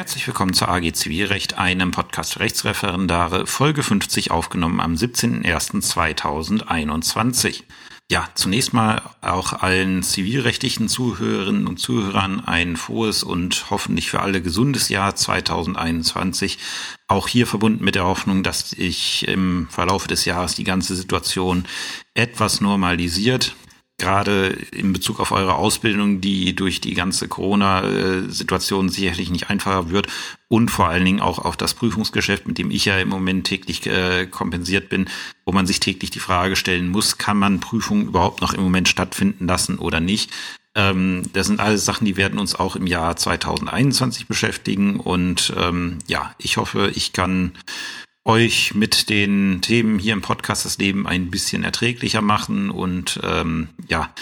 Herzlich willkommen zur AG Zivilrecht, einem Podcast Rechtsreferendare, Folge 50 aufgenommen am 17.01.2021. Ja, zunächst mal auch allen zivilrechtlichen Zuhörerinnen und Zuhörern ein frohes und hoffentlich für alle gesundes Jahr 2021. Auch hier verbunden mit der Hoffnung, dass sich im Verlauf des Jahres die ganze Situation etwas normalisiert gerade in Bezug auf eure Ausbildung, die durch die ganze Corona-Situation sicherlich nicht einfacher wird und vor allen Dingen auch auf das Prüfungsgeschäft, mit dem ich ja im Moment täglich äh, kompensiert bin, wo man sich täglich die Frage stellen muss, kann man Prüfungen überhaupt noch im Moment stattfinden lassen oder nicht? Ähm, das sind alles Sachen, die werden uns auch im Jahr 2021 beschäftigen und ähm, ja, ich hoffe, ich kann euch mit den Themen hier im Podcast das Leben ein bisschen erträglicher machen und ähm, ja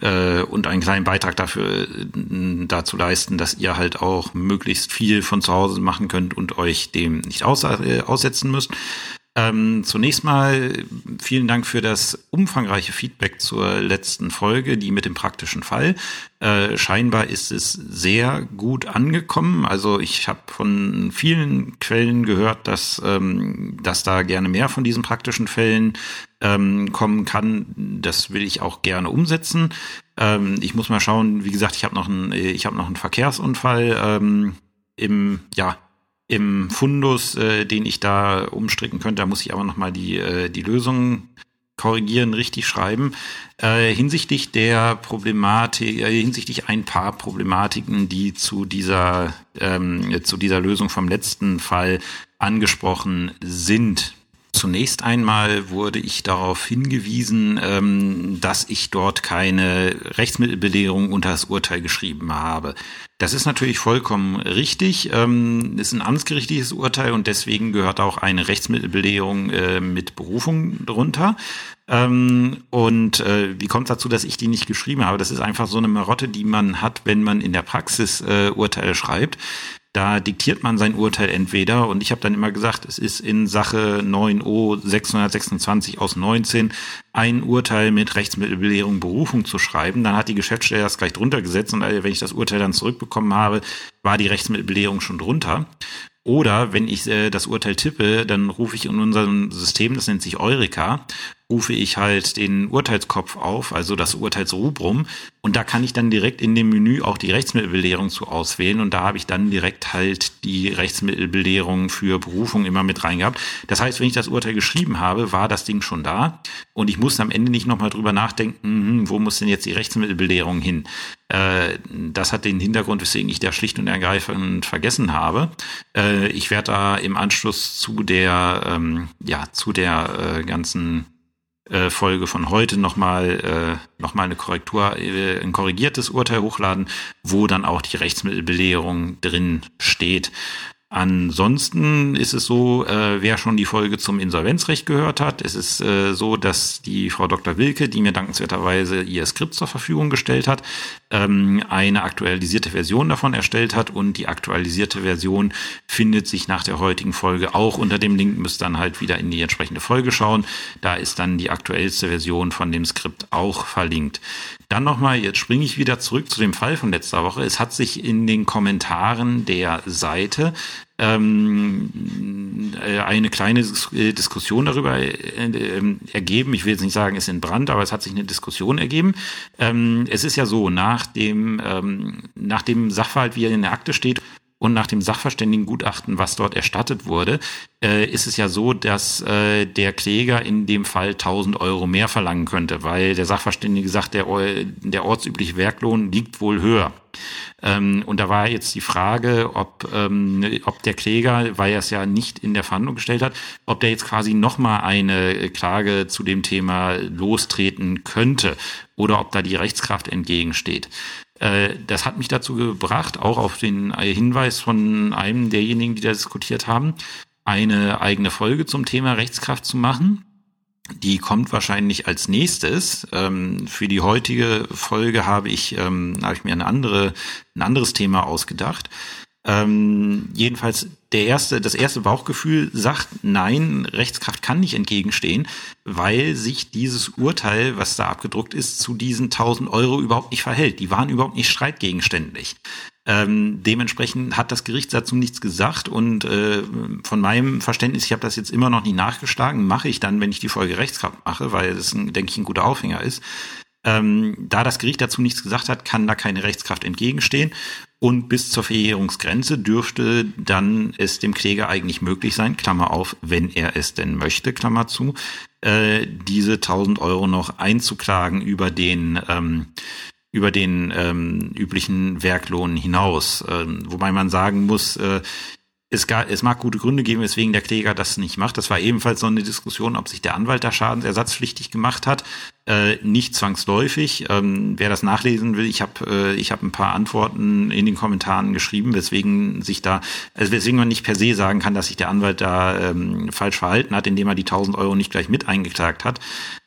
äh, und einen kleinen Beitrag dafür äh, dazu leisten, dass ihr halt auch möglichst viel von zu Hause machen könnt und euch dem nicht äh, aussetzen müsst. Ähm, zunächst mal vielen Dank für das umfangreiche Feedback zur letzten Folge, die mit dem praktischen Fall. Äh, scheinbar ist es sehr gut angekommen. Also ich habe von vielen Quellen gehört, dass, ähm, dass da gerne mehr von diesen praktischen Fällen ähm, kommen kann. Das will ich auch gerne umsetzen. Ähm, ich muss mal schauen. Wie gesagt, ich habe noch einen, ich habe noch einen Verkehrsunfall ähm, im ja im Fundus, äh, den ich da umstricken könnte. Da muss ich aber nochmal die, äh, die Lösung korrigieren, richtig schreiben. Äh, hinsichtlich der Problematik, äh, hinsichtlich ein paar Problematiken, die zu dieser, ähm, zu dieser Lösung vom letzten Fall angesprochen sind. Zunächst einmal wurde ich darauf hingewiesen, ähm, dass ich dort keine Rechtsmittelbelehrung unter das Urteil geschrieben habe. Das ist natürlich vollkommen richtig. Ähm, ist ein amtsgerichtliches Urteil und deswegen gehört auch eine Rechtsmittelbelehrung äh, mit Berufung drunter. Ähm, und äh, wie kommt es dazu, dass ich die nicht geschrieben habe? Das ist einfach so eine Marotte, die man hat, wenn man in der Praxis äh, Urteile schreibt. Da diktiert man sein Urteil entweder und ich habe dann immer gesagt, es ist in Sache 9o 626 aus 19 ein Urteil mit Rechtsmittelbelehrung Berufung zu schreiben. Dann hat die Geschäftsstelle das gleich drunter gesetzt und wenn ich das Urteil dann zurückbekommen habe, war die Rechtsmittelbelehrung schon drunter. Oder wenn ich äh, das Urteil tippe, dann rufe ich in unserem System, das nennt sich Eureka, rufe ich halt den Urteilskopf auf, also das Urteilsrubrum. Und da kann ich dann direkt in dem Menü auch die Rechtsmittelbelehrung zu auswählen. Und da habe ich dann direkt halt die Rechtsmittelbelehrung für Berufung immer mit reingehabt. Das heißt, wenn ich das Urteil geschrieben habe, war das Ding schon da. Und ich musste am Ende nicht nochmal drüber nachdenken, hm, wo muss denn jetzt die Rechtsmittelbelehrung hin? Äh, das hat den Hintergrund, weswegen ich da schlicht und ergreifend vergessen habe. Äh, ich werde da im Anschluss zu der, ähm, ja, zu der äh, ganzen äh, Folge von heute nochmal äh, noch mal eine Korrektur, äh, ein korrigiertes Urteil hochladen, wo dann auch die Rechtsmittelbelehrung drin steht. Ansonsten ist es so, äh, wer schon die Folge zum Insolvenzrecht gehört hat, es ist äh, so, dass die Frau Dr. Wilke, die mir dankenswerterweise ihr Skript zur Verfügung gestellt hat, ähm, eine aktualisierte Version davon erstellt hat und die aktualisierte Version findet sich nach der heutigen Folge auch unter dem Link, müsst dann halt wieder in die entsprechende Folge schauen. Da ist dann die aktuellste Version von dem Skript auch verlinkt. Dann nochmal, jetzt springe ich wieder zurück zu dem Fall von letzter Woche. Es hat sich in den Kommentaren der Seite ähm, äh, eine kleine äh, Diskussion darüber äh, äh, ergeben. Ich will jetzt nicht sagen, es ist in Brand, aber es hat sich eine Diskussion ergeben. Ähm, es ist ja so, nach dem, ähm, nach dem Sachverhalt, wie er in der Akte steht, und nach dem Sachverständigengutachten, was dort erstattet wurde, äh, ist es ja so, dass äh, der Kläger in dem Fall 1000 Euro mehr verlangen könnte, weil der Sachverständige sagt, der, der ortsübliche Werklohn liegt wohl höher. Ähm, und da war jetzt die Frage, ob, ähm, ob der Kläger, weil er es ja nicht in der Verhandlung gestellt hat, ob der jetzt quasi nochmal eine Klage zu dem Thema lostreten könnte oder ob da die Rechtskraft entgegensteht. Äh, das hat mich dazu gebracht, auch auf den Hinweis von einem derjenigen, die da diskutiert haben, eine eigene Folge zum Thema Rechtskraft zu machen. Die kommt wahrscheinlich als nächstes. Ähm, für die heutige Folge habe ich, ähm, habe ich mir eine andere, ein anderes Thema ausgedacht. Ähm, jedenfalls der erste, das erste Bauchgefühl sagt, nein, Rechtskraft kann nicht entgegenstehen, weil sich dieses Urteil, was da abgedruckt ist, zu diesen 1000 Euro überhaupt nicht verhält. Die waren überhaupt nicht streitgegenständlich. Ähm, dementsprechend hat das Gericht dazu nichts gesagt und äh, von meinem Verständnis, ich habe das jetzt immer noch nie nachgeschlagen, mache ich dann, wenn ich die Folge Rechtskraft mache, weil das, ein, denke ich, ein guter Aufhänger ist. Ähm, da das Gericht dazu nichts gesagt hat, kann da keine Rechtskraft entgegenstehen. Und bis zur Verjährungsgrenze dürfte dann es dem Kläger eigentlich möglich sein, Klammer auf, wenn er es denn möchte, Klammer zu, äh, diese 1000 Euro noch einzuklagen über den ähm, über den ähm, üblichen Werklohn hinaus. Ähm, wobei man sagen muss, äh, es, gar, es mag gute Gründe geben, weswegen der Kläger das nicht macht. Das war ebenfalls so eine Diskussion, ob sich der Anwalt da schadensersatzpflichtig gemacht hat. Äh, nicht zwangsläufig. Ähm, wer das nachlesen will, ich habe äh, ich hab ein paar Antworten in den Kommentaren geschrieben, weswegen sich da, also weswegen man nicht per se sagen kann, dass sich der Anwalt da ähm, falsch verhalten hat, indem er die 1000 Euro nicht gleich mit eingeklagt hat.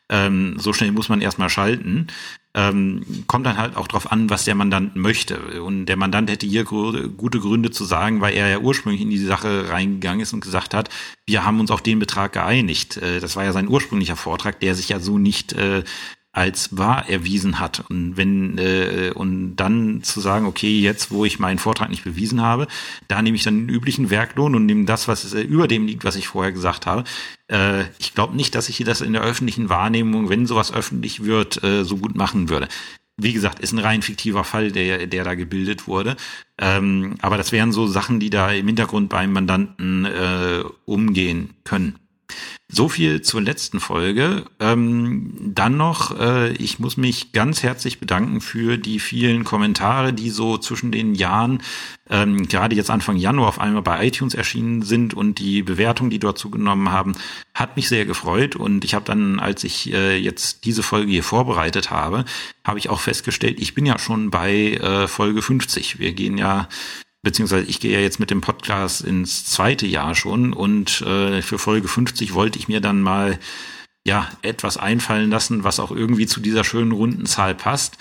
Ähm, so schnell muss man erstmal schalten ähm, kommt dann halt auch drauf an, was der Mandant möchte. Und der Mandant hätte hier gute Gründe zu sagen, weil er ja ursprünglich in die Sache reingegangen ist und gesagt hat, wir haben uns auf den Betrag geeinigt. Äh, das war ja sein ursprünglicher Vortrag, der sich ja so nicht äh, als wahr erwiesen hat. Und wenn äh, und dann zu sagen, okay, jetzt wo ich meinen Vortrag nicht bewiesen habe, da nehme ich dann den üblichen Werklohn und nehme das, was äh, über dem liegt, was ich vorher gesagt habe. Äh, ich glaube nicht, dass ich das in der öffentlichen Wahrnehmung, wenn sowas öffentlich wird, äh, so gut machen würde. Wie gesagt, ist ein rein fiktiver Fall, der, der da gebildet wurde. Ähm, aber das wären so Sachen, die da im Hintergrund beim Mandanten äh, umgehen können. So viel zur letzten Folge. Ähm, dann noch, äh, ich muss mich ganz herzlich bedanken für die vielen Kommentare, die so zwischen den Jahren, ähm, gerade jetzt Anfang Januar auf einmal bei iTunes erschienen sind und die Bewertungen, die dort zugenommen haben, hat mich sehr gefreut. Und ich habe dann, als ich äh, jetzt diese Folge hier vorbereitet habe, habe ich auch festgestellt, ich bin ja schon bei äh, Folge 50. Wir gehen ja beziehungsweise ich gehe ja jetzt mit dem Podcast ins zweite Jahr schon und äh, für Folge 50 wollte ich mir dann mal ja etwas einfallen lassen, was auch irgendwie zu dieser schönen runden Zahl passt.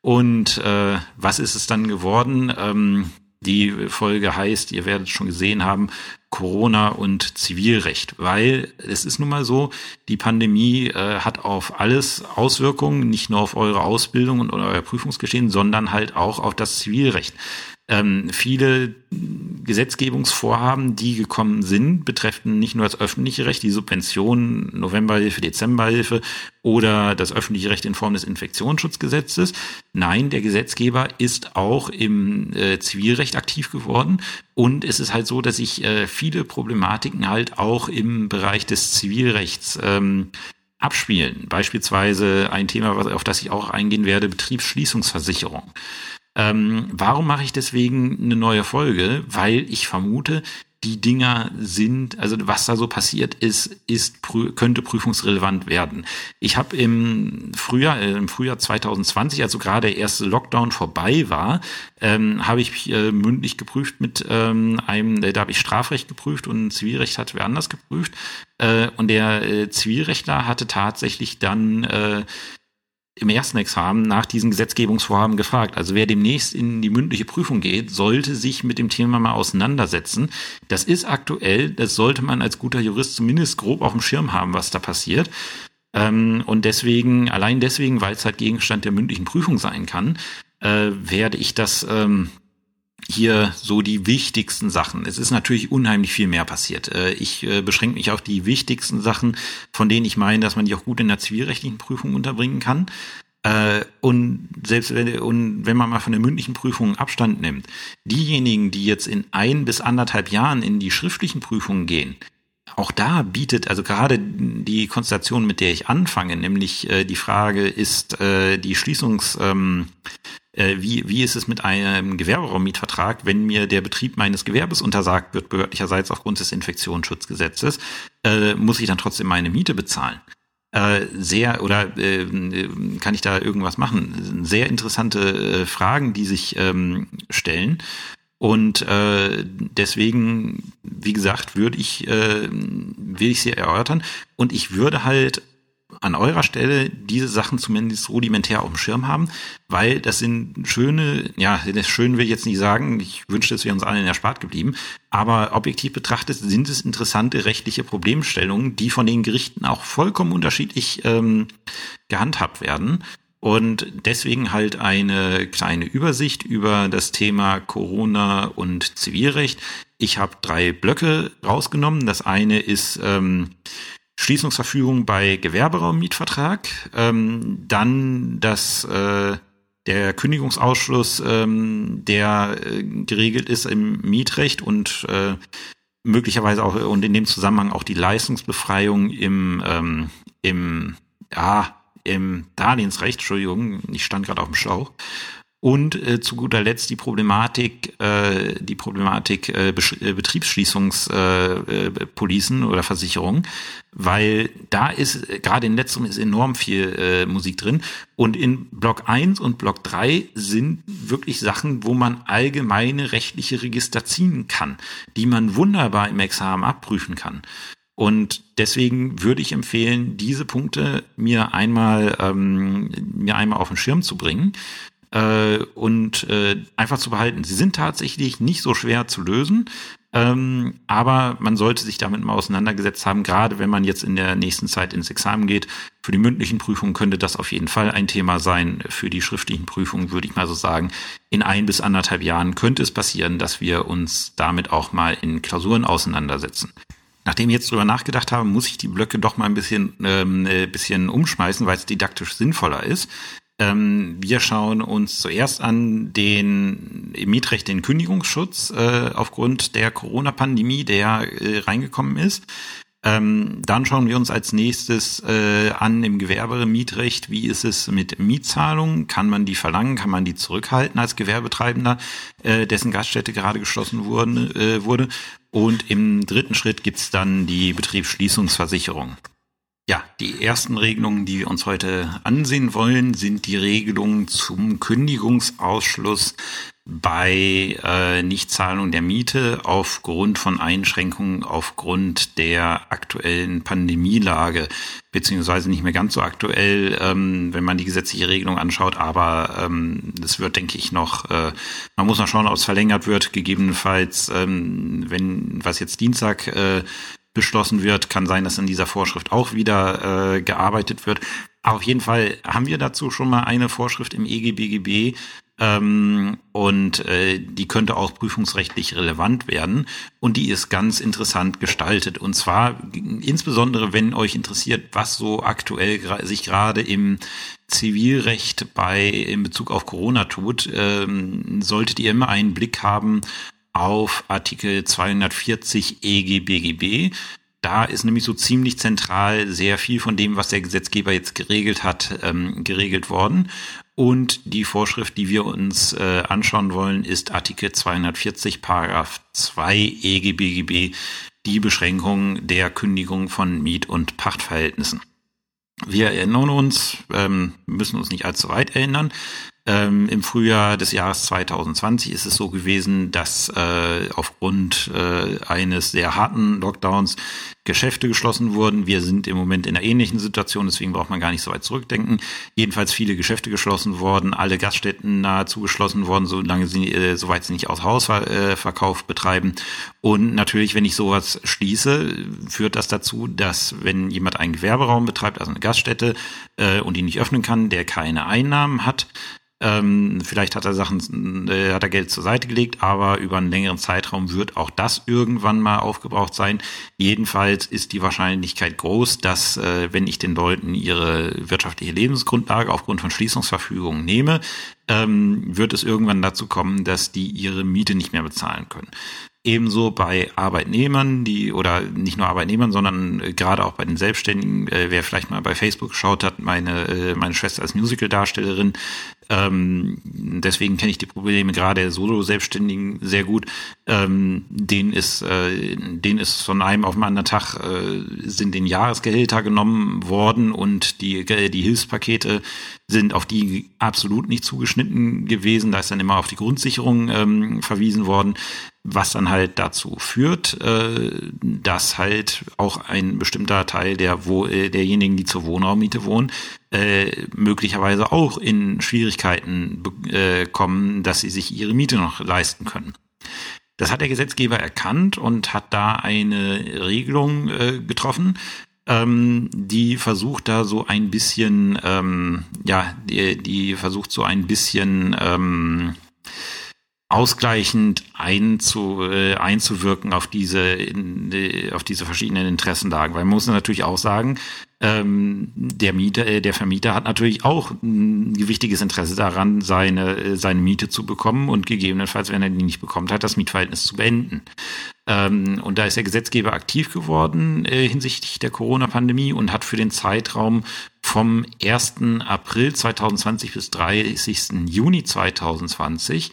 Und äh, was ist es dann geworden? Ähm, die Folge heißt, ihr werdet es schon gesehen haben, Corona und Zivilrecht, weil es ist nun mal so, die Pandemie äh, hat auf alles Auswirkungen, nicht nur auf eure Ausbildung und euer Prüfungsgeschehen, sondern halt auch auf das Zivilrecht. Ähm, viele Gesetzgebungsvorhaben, die gekommen sind, betreffen nicht nur das öffentliche Recht, die Subvention, Novemberhilfe, Dezemberhilfe oder das öffentliche Recht in Form des Infektionsschutzgesetzes. Nein, der Gesetzgeber ist auch im äh, Zivilrecht aktiv geworden und es ist halt so, dass sich äh, viele Problematiken halt auch im Bereich des Zivilrechts ähm, abspielen. Beispielsweise ein Thema, auf das ich auch eingehen werde, Betriebsschließungsversicherung. Ähm, warum mache ich deswegen eine neue Folge? Weil ich vermute, die Dinger sind, also was da so passiert ist, ist könnte prüfungsrelevant werden. Ich habe im Frühjahr, äh, im Frühjahr 2020, also gerade der erste Lockdown vorbei war, ähm, habe ich äh, mündlich geprüft mit ähm, einem, da habe ich Strafrecht geprüft und Zivilrecht hat wer anders geprüft. Äh, und der äh, Zivilrechtler hatte tatsächlich dann äh, im ersten Examen nach diesen Gesetzgebungsvorhaben gefragt. Also wer demnächst in die mündliche Prüfung geht, sollte sich mit dem Thema mal auseinandersetzen. Das ist aktuell, das sollte man als guter Jurist zumindest grob auf dem Schirm haben, was da passiert. Ähm, und deswegen, allein deswegen, weil es halt Gegenstand der mündlichen Prüfung sein kann, äh, werde ich das ähm, hier so die wichtigsten Sachen. Es ist natürlich unheimlich viel mehr passiert. Äh, ich äh, beschränke mich auf die wichtigsten Sachen, von denen ich meine, dass man die auch gut in der zivilrechtlichen Prüfung unterbringen kann. Äh, und selbst wenn, und wenn man mal von der mündlichen Prüfung Abstand nimmt, diejenigen, die jetzt in ein bis anderthalb Jahren in die schriftlichen Prüfungen gehen, auch da bietet, also gerade die Konstellation, mit der ich anfange, nämlich die Frage, ist die Schließungs, ähm, äh, wie, wie ist es mit einem Gewerberaummietvertrag, wenn mir der Betrieb meines Gewerbes untersagt wird, behördlicherseits aufgrund des Infektionsschutzgesetzes, äh, muss ich dann trotzdem meine Miete bezahlen? Äh, sehr oder äh, kann ich da irgendwas machen? Sehr interessante äh, Fragen, die sich ähm, stellen. Und äh, deswegen, wie gesagt, würde ich, äh, will ich sie erörtern. Und ich würde halt an eurer Stelle diese Sachen zumindest rudimentär auf dem Schirm haben, weil das sind schöne, ja, das schön will ich jetzt nicht sagen, ich wünschte, es wäre uns allen erspart geblieben, aber objektiv betrachtet sind es interessante rechtliche Problemstellungen, die von den Gerichten auch vollkommen unterschiedlich ähm, gehandhabt werden. Und deswegen halt eine kleine Übersicht über das Thema Corona und Zivilrecht. Ich habe drei Blöcke rausgenommen. Das eine ist ähm, Schließungsverfügung bei Gewerberaummietvertrag, ähm, dann das äh, der Kündigungsausschluss, ähm, der äh, geregelt ist im Mietrecht und äh, möglicherweise auch und in dem Zusammenhang auch die Leistungsbefreiung im ähm, im ja im Darlehensrecht, Entschuldigung, ich stand gerade auf dem Schlauch. Und äh, zu guter Letzt die Problematik, äh, die Problematik äh, äh Betriebsschließungspolicen äh, äh, oder Versicherungen, weil da ist äh, gerade in letzterem ist enorm viel äh, Musik drin. Und in Block 1 und Block 3 sind wirklich Sachen, wo man allgemeine rechtliche Register ziehen kann, die man wunderbar im Examen abprüfen kann. Und deswegen würde ich empfehlen, diese Punkte mir einmal ähm, mir einmal auf den Schirm zu bringen äh, und äh, einfach zu behalten. Sie sind tatsächlich nicht so schwer zu lösen, ähm, aber man sollte sich damit mal auseinandergesetzt haben. Gerade wenn man jetzt in der nächsten Zeit ins Examen geht, für die mündlichen Prüfungen könnte das auf jeden Fall ein Thema sein. Für die schriftlichen Prüfungen würde ich mal so sagen, in ein bis anderthalb Jahren könnte es passieren, dass wir uns damit auch mal in Klausuren auseinandersetzen. Nachdem ich jetzt drüber nachgedacht habe, muss ich die Blöcke doch mal ein bisschen, ähm, äh, bisschen umschmeißen, weil es didaktisch sinnvoller ist. Ähm, wir schauen uns zuerst an den im Mietrecht den Kündigungsschutz äh, aufgrund der Corona-Pandemie, der äh, reingekommen ist. Ähm, dann schauen wir uns als nächstes äh, an im Gewerbemietrecht, wie ist es mit Mietzahlungen? Kann man die verlangen? Kann man die zurückhalten als Gewerbetreibender, äh, dessen Gaststätte gerade geschlossen wurden, äh, wurde? Und im dritten Schritt gibt's dann die Betriebsschließungsversicherung. Ja, die ersten Regelungen, die wir uns heute ansehen wollen, sind die Regelungen zum Kündigungsausschluss bei äh, Nichtzahlung der Miete aufgrund von Einschränkungen aufgrund der aktuellen Pandemielage, beziehungsweise nicht mehr ganz so aktuell, ähm, wenn man die gesetzliche Regelung anschaut, aber ähm, das wird, denke ich, noch, äh, man muss noch schauen, ob es verlängert wird, gegebenenfalls, ähm, wenn was jetzt Dienstag äh, beschlossen wird. Kann sein, dass in dieser Vorschrift auch wieder äh, gearbeitet wird. auf jeden Fall haben wir dazu schon mal eine Vorschrift im EGBGB ähm, und äh, die könnte auch prüfungsrechtlich relevant werden und die ist ganz interessant gestaltet und zwar insbesondere, wenn euch interessiert, was so aktuell sich gerade im Zivilrecht bei in Bezug auf Corona tut, ähm, solltet ihr immer einen Blick haben auf Artikel 240 EGBGB. Da ist nämlich so ziemlich zentral sehr viel von dem, was der Gesetzgeber jetzt geregelt hat, ähm, geregelt worden. Und die Vorschrift, die wir uns äh, anschauen wollen, ist Artikel 240 Paragraph 2 EGBGB, die Beschränkung der Kündigung von Miet- und Pachtverhältnissen. Wir erinnern uns, ähm, müssen uns nicht allzu weit erinnern, ähm, Im Frühjahr des Jahres 2020 ist es so gewesen, dass äh, aufgrund äh, eines sehr harten Lockdowns Geschäfte geschlossen wurden. Wir sind im Moment in einer ähnlichen Situation, deswegen braucht man gar nicht so weit zurückdenken. Jedenfalls viele Geschäfte geschlossen worden, alle Gaststätten nahezu geschlossen worden, solange sie, äh, soweit sie nicht aus Hausverkauf äh, betreiben. Und natürlich, wenn ich sowas schließe, führt das dazu, dass wenn jemand einen Gewerberaum betreibt, also eine Gaststätte, äh, und die nicht öffnen kann, der keine Einnahmen hat, ähm, vielleicht hat er Sachen, äh, hat er Geld zur Seite gelegt, aber über einen längeren Zeitraum wird auch das irgendwann mal aufgebraucht sein. Jedenfalls ist die Wahrscheinlichkeit groß, dass äh, wenn ich den Leuten ihre wirtschaftliche Lebensgrundlage aufgrund von Schließungsverfügungen nehme, ähm, wird es irgendwann dazu kommen, dass die ihre Miete nicht mehr bezahlen können. Ebenso bei Arbeitnehmern, die oder nicht nur Arbeitnehmern, sondern äh, gerade auch bei den Selbstständigen, äh, wer vielleicht mal bei Facebook geschaut hat, meine, äh, meine Schwester als Musical-Darstellerin, ähm, deswegen kenne ich die Probleme gerade der Solo-Selbstständigen sehr gut. Ähm, denen ist, äh, denen ist von einem auf den anderen Tag äh, sind den Jahresgehälter genommen worden und die, äh, die Hilfspakete sind auf die absolut nicht zugeschnitten gewesen. Da ist dann immer auf die Grundsicherung ähm, verwiesen worden, was dann halt dazu führt, äh, dass halt auch ein bestimmter Teil der wo, äh, derjenigen, die zur Wohnraummiete wohnen, äh, möglicherweise auch in Schwierigkeiten kommen, dass sie sich ihre Miete noch leisten können. Das hat der Gesetzgeber erkannt und hat da eine Regelung getroffen, ähm, die versucht da so ein bisschen, ähm, ja, die, die versucht so ein bisschen ähm, ausgleichend einzu, äh, einzuwirken auf diese, in, auf diese verschiedenen Interessenlagen. Weil man muss natürlich auch sagen, ähm, der Mieter, äh, der Vermieter hat natürlich auch ein wichtiges Interesse daran, seine, äh, seine Miete zu bekommen und gegebenenfalls, wenn er die nicht bekommt, hat das Mietverhältnis zu beenden. Ähm, und da ist der Gesetzgeber aktiv geworden äh, hinsichtlich der Corona-Pandemie und hat für den Zeitraum vom 1. April 2020 bis 30. Juni 2020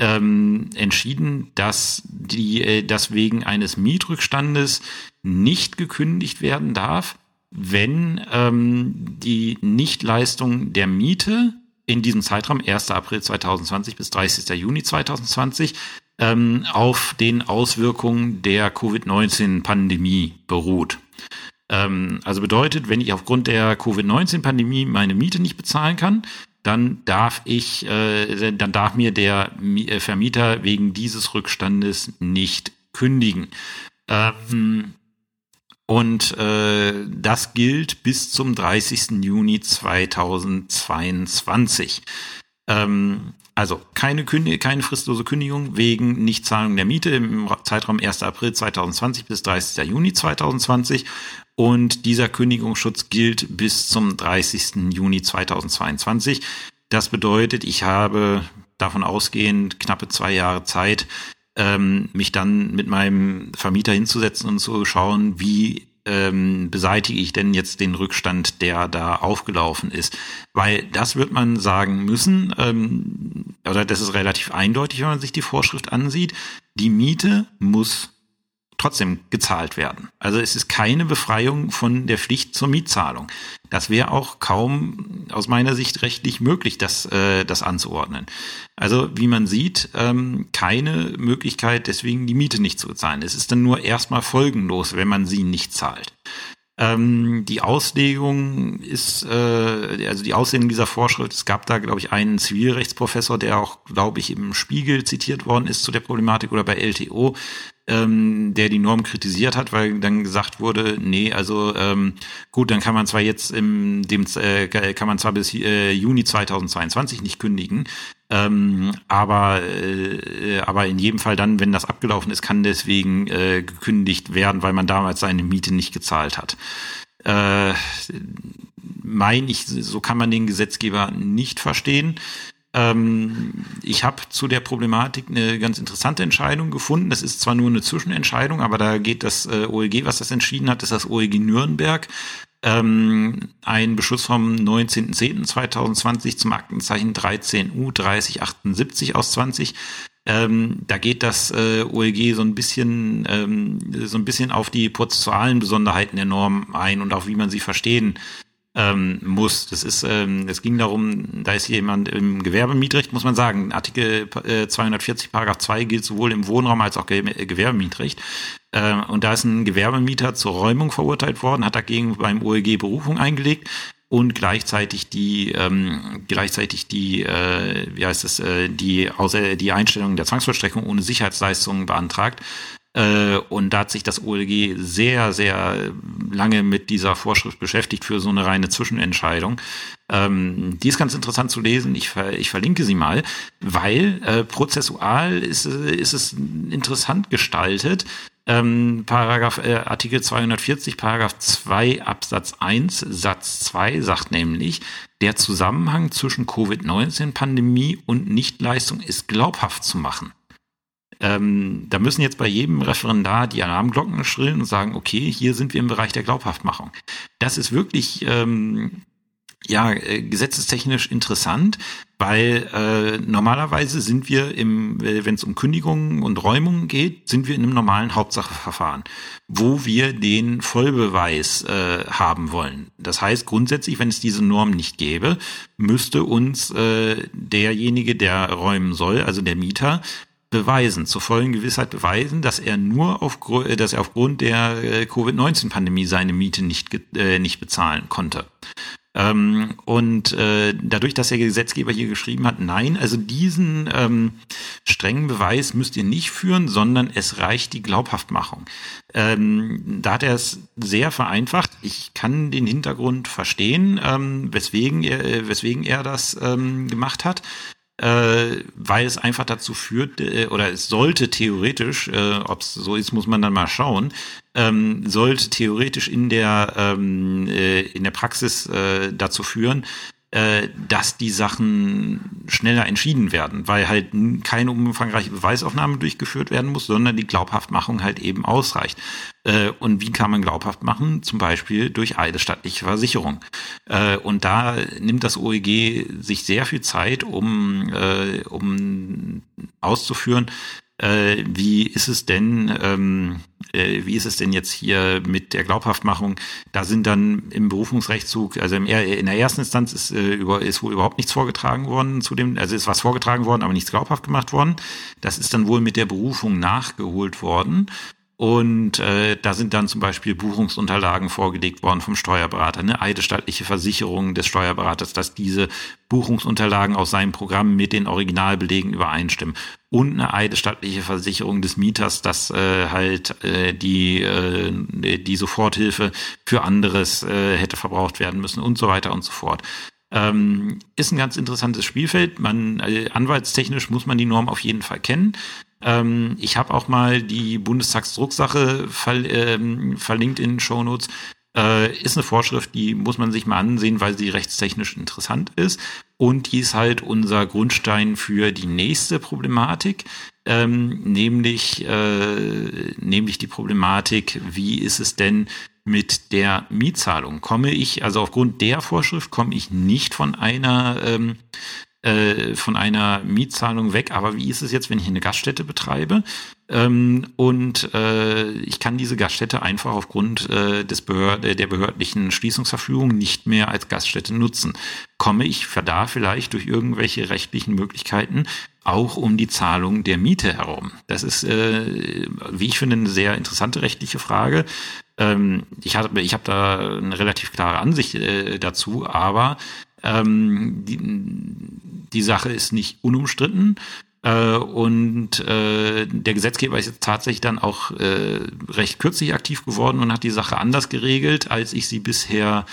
ähm, entschieden, dass die, äh, dass wegen eines Mietrückstandes nicht gekündigt werden darf, wenn ähm, die Nichtleistung der Miete in diesem Zeitraum 1. April 2020 bis 30. Juni 2020 ähm, auf den Auswirkungen der Covid-19-Pandemie beruht. Ähm, also bedeutet, wenn ich aufgrund der Covid-19-Pandemie meine Miete nicht bezahlen kann, dann darf ich, äh, dann darf mir der äh, Vermieter wegen dieses Rückstandes nicht kündigen. Ähm, und äh, das gilt bis zum 30. Juni 2022. Ähm, also keine, Kündig keine fristlose Kündigung wegen Nichtzahlung der Miete im Zeitraum 1. April 2020 bis 30. Juni 2020 und dieser Kündigungsschutz gilt bis zum 30. Juni 2022. Das bedeutet, ich habe davon ausgehend knappe zwei Jahre Zeit, ähm, mich dann mit meinem Vermieter hinzusetzen und zu schauen, wie ähm, beseitige ich denn jetzt den Rückstand, der da aufgelaufen ist? Weil das wird man sagen müssen, ähm, oder das ist relativ eindeutig, wenn man sich die Vorschrift ansieht. Die Miete muss trotzdem gezahlt werden. Also es ist keine Befreiung von der Pflicht zur Mietzahlung. Das wäre auch kaum aus meiner Sicht rechtlich möglich, das, äh, das anzuordnen. Also wie man sieht, ähm, keine Möglichkeit, deswegen die Miete nicht zu bezahlen. Es ist dann nur erstmal folgenlos, wenn man sie nicht zahlt. Ähm, die Auslegung ist, äh, also die Auslegung dieser Vorschrift, es gab da, glaube ich, einen Zivilrechtsprofessor, der auch, glaube ich, im Spiegel zitiert worden ist zu der Problematik oder bei LTO, ähm, der die Norm kritisiert hat, weil dann gesagt wurde, nee, also ähm, gut, dann kann man zwar jetzt im dem äh, kann man zwar bis äh, Juni 2022 nicht kündigen, ähm, aber äh, aber in jedem Fall dann, wenn das abgelaufen ist, kann deswegen äh, gekündigt werden, weil man damals seine Miete nicht gezahlt hat. Äh, mein ich, so kann man den Gesetzgeber nicht verstehen. Ähm, ich habe zu der Problematik eine ganz interessante Entscheidung gefunden. Das ist zwar nur eine Zwischenentscheidung, aber da geht das äh, OEG, was das entschieden hat, ist das OEG Nürnberg. Ähm, ein Beschluss vom 19.10.2020 zum Aktenzeichen 13U 3078 aus 20. Ähm, da geht das äh, OEG so ein bisschen ähm, so ein bisschen auf die prozessualen Besonderheiten der Norm ein und auch wie man sie verstehen ähm, muss. Das ist, ähm, es ging darum, da ist jemand im Gewerbemietrecht, muss man sagen, Artikel äh, 240 Paragraph 2 gilt sowohl im Wohnraum als auch Ge Gewerbemietrecht. Äh, und da ist ein Gewerbemieter zur Räumung verurteilt worden, hat dagegen beim OEG Berufung eingelegt und gleichzeitig die ähm, gleichzeitig die äh, wie heißt es äh, die außer die Einstellung der Zwangsvollstreckung ohne Sicherheitsleistungen beantragt äh, und da hat sich das OLG sehr, sehr lange mit dieser Vorschrift beschäftigt für so eine reine Zwischenentscheidung. Ähm, die ist ganz interessant zu lesen. Ich, ver ich verlinke sie mal, weil äh, prozessual ist, ist es interessant gestaltet. Ähm, Paragraph, äh, Artikel 240, Paragraph 2 Absatz 1 Satz 2 sagt nämlich, der Zusammenhang zwischen Covid-19-Pandemie und Nichtleistung ist glaubhaft zu machen. Ähm, da müssen jetzt bei jedem Referendar die Alarmglocken schrillen und sagen, okay, hier sind wir im Bereich der Glaubhaftmachung. Das ist wirklich ähm, ja äh, gesetzestechnisch interessant, weil äh, normalerweise sind wir im, wenn es um Kündigungen und Räumungen geht, sind wir in einem normalen Hauptsacheverfahren, wo wir den Vollbeweis äh, haben wollen. Das heißt grundsätzlich, wenn es diese Norm nicht gäbe, müsste uns äh, derjenige, der räumen soll, also der Mieter, beweisen, zur vollen Gewissheit beweisen, dass er nur auf, äh, dass er aufgrund der äh, Covid-19-Pandemie seine Miete nicht, äh, nicht bezahlen konnte. Ähm, und äh, dadurch, dass der Gesetzgeber hier geschrieben hat, nein, also diesen ähm, strengen Beweis müsst ihr nicht führen, sondern es reicht die Glaubhaftmachung. Ähm, da hat er es sehr vereinfacht. Ich kann den Hintergrund verstehen, ähm, weswegen, er, weswegen er das ähm, gemacht hat äh, weil es einfach dazu führt, äh, oder es sollte theoretisch, äh, ob es so ist, muss man dann mal schauen, ähm, sollte theoretisch in der, ähm, äh, in der Praxis äh, dazu führen, äh, dass die Sachen schneller entschieden werden, weil halt keine umfangreiche Beweisaufnahme durchgeführt werden muss, sondern die Glaubhaftmachung halt eben ausreicht. Äh, und wie kann man glaubhaft machen? Zum Beispiel durch eidesstattliche Versicherung. Äh, und da nimmt das OEG sich sehr viel Zeit, um, äh, um auszuführen, äh, wie ist es denn, ähm, äh, wie ist es denn jetzt hier mit der Glaubhaftmachung? Da sind dann im Berufungsrechtszug, also im, in der ersten Instanz ist, äh, über, ist wohl überhaupt nichts vorgetragen worden zu dem, also ist was vorgetragen worden, aber nichts glaubhaft gemacht worden. Das ist dann wohl mit der Berufung nachgeholt worden. Und äh, da sind dann zum Beispiel Buchungsunterlagen vorgelegt worden vom Steuerberater, eine eidesstattliche Versicherung des Steuerberaters, dass diese Buchungsunterlagen aus seinem Programm mit den Originalbelegen übereinstimmen. Und eine eidesstattliche Versicherung des Mieters, dass äh, halt äh, die, äh, die Soforthilfe für anderes äh, hätte verbraucht werden müssen und so weiter und so fort. Ähm, ist ein ganz interessantes Spielfeld. Man äh, anwaltstechnisch muss man die Norm auf jeden Fall kennen. Ähm, ich habe auch mal die Bundestagsdrucksache ver ähm, verlinkt in den Shownotes. Äh, ist eine Vorschrift, die muss man sich mal ansehen, weil sie rechtstechnisch interessant ist. Und die ist halt unser Grundstein für die nächste Problematik, ähm, nämlich, äh, nämlich die Problematik, wie ist es denn mit der Mietzahlung? Komme ich, also aufgrund der Vorschrift komme ich nicht von einer ähm, äh, von einer Mietzahlung weg. Aber wie ist es jetzt, wenn ich eine Gaststätte betreibe? Ähm, und äh, ich kann diese Gaststätte einfach aufgrund äh, des Behörde, der behördlichen Schließungsverfügung nicht mehr als Gaststätte nutzen. Komme ich da vielleicht durch irgendwelche rechtlichen Möglichkeiten auch um die Zahlung der Miete herum? Das ist, äh, wie ich finde, eine sehr interessante rechtliche Frage. Ähm, ich habe ich hab da eine relativ klare Ansicht äh, dazu, aber ähm, die, die Sache ist nicht unumstritten. Äh, und äh, der Gesetzgeber ist jetzt tatsächlich dann auch äh, recht kürzlich aktiv geworden und hat die Sache anders geregelt, als ich sie bisher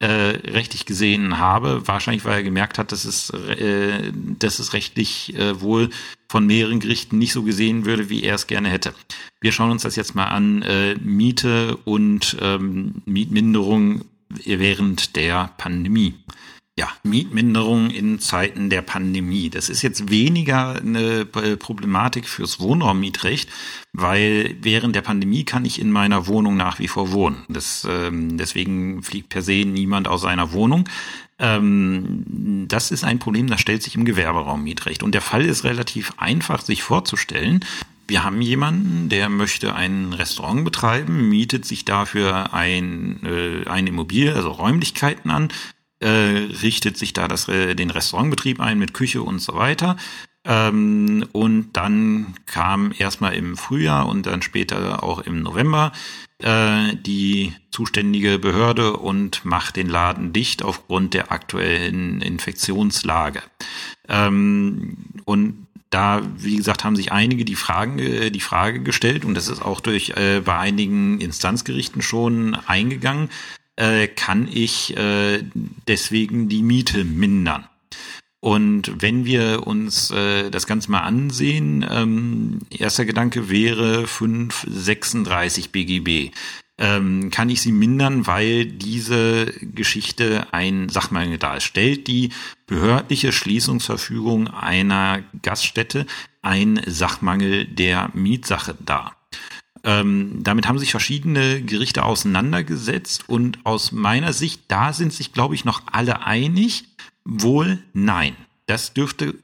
äh, rechtlich gesehen habe. Wahrscheinlich, weil er gemerkt hat, dass es, äh, dass es rechtlich äh, wohl von mehreren Gerichten nicht so gesehen würde, wie er es gerne hätte. Wir schauen uns das jetzt mal an. Äh, Miete und ähm, Mietminderung während der Pandemie ja, Mietminderung in Zeiten der Pandemie. Das ist jetzt weniger eine Problematik fürs Wohnraummietrecht, weil während der Pandemie kann ich in meiner Wohnung nach wie vor wohnen. Das, ähm, deswegen fliegt per se niemand aus seiner Wohnung. Ähm, das ist ein Problem, das stellt sich im Gewerberaummietrecht. Und der Fall ist relativ einfach sich vorzustellen. Wir haben jemanden, der möchte ein Restaurant betreiben, mietet sich dafür ein, äh, eine Immobilie, also Räumlichkeiten an, äh, richtet sich da das, äh, den Restaurantbetrieb ein mit Küche und so weiter. Ähm, und dann kam erstmal im Frühjahr und dann später auch im November äh, die zuständige Behörde und macht den Laden dicht aufgrund der aktuellen Infektionslage. Ähm, und da, wie gesagt, haben sich einige die Fragen, äh, die Frage gestellt und das ist auch durch äh, bei einigen Instanzgerichten schon eingegangen äh, kann ich äh, deswegen die Miete mindern. Und wenn wir uns äh, das Ganze mal ansehen, ähm, erster Gedanke wäre 536 BGB. Ähm, kann ich sie mindern, weil diese Geschichte ein Sachmangel darstellt. Die behördliche Schließungsverfügung einer Gaststätte ein Sachmangel der Mietsache dar. Ähm, damit haben sich verschiedene Gerichte auseinandergesetzt und aus meiner Sicht, da sind sich, glaube ich, noch alle einig. Wohl nein. Das dürfte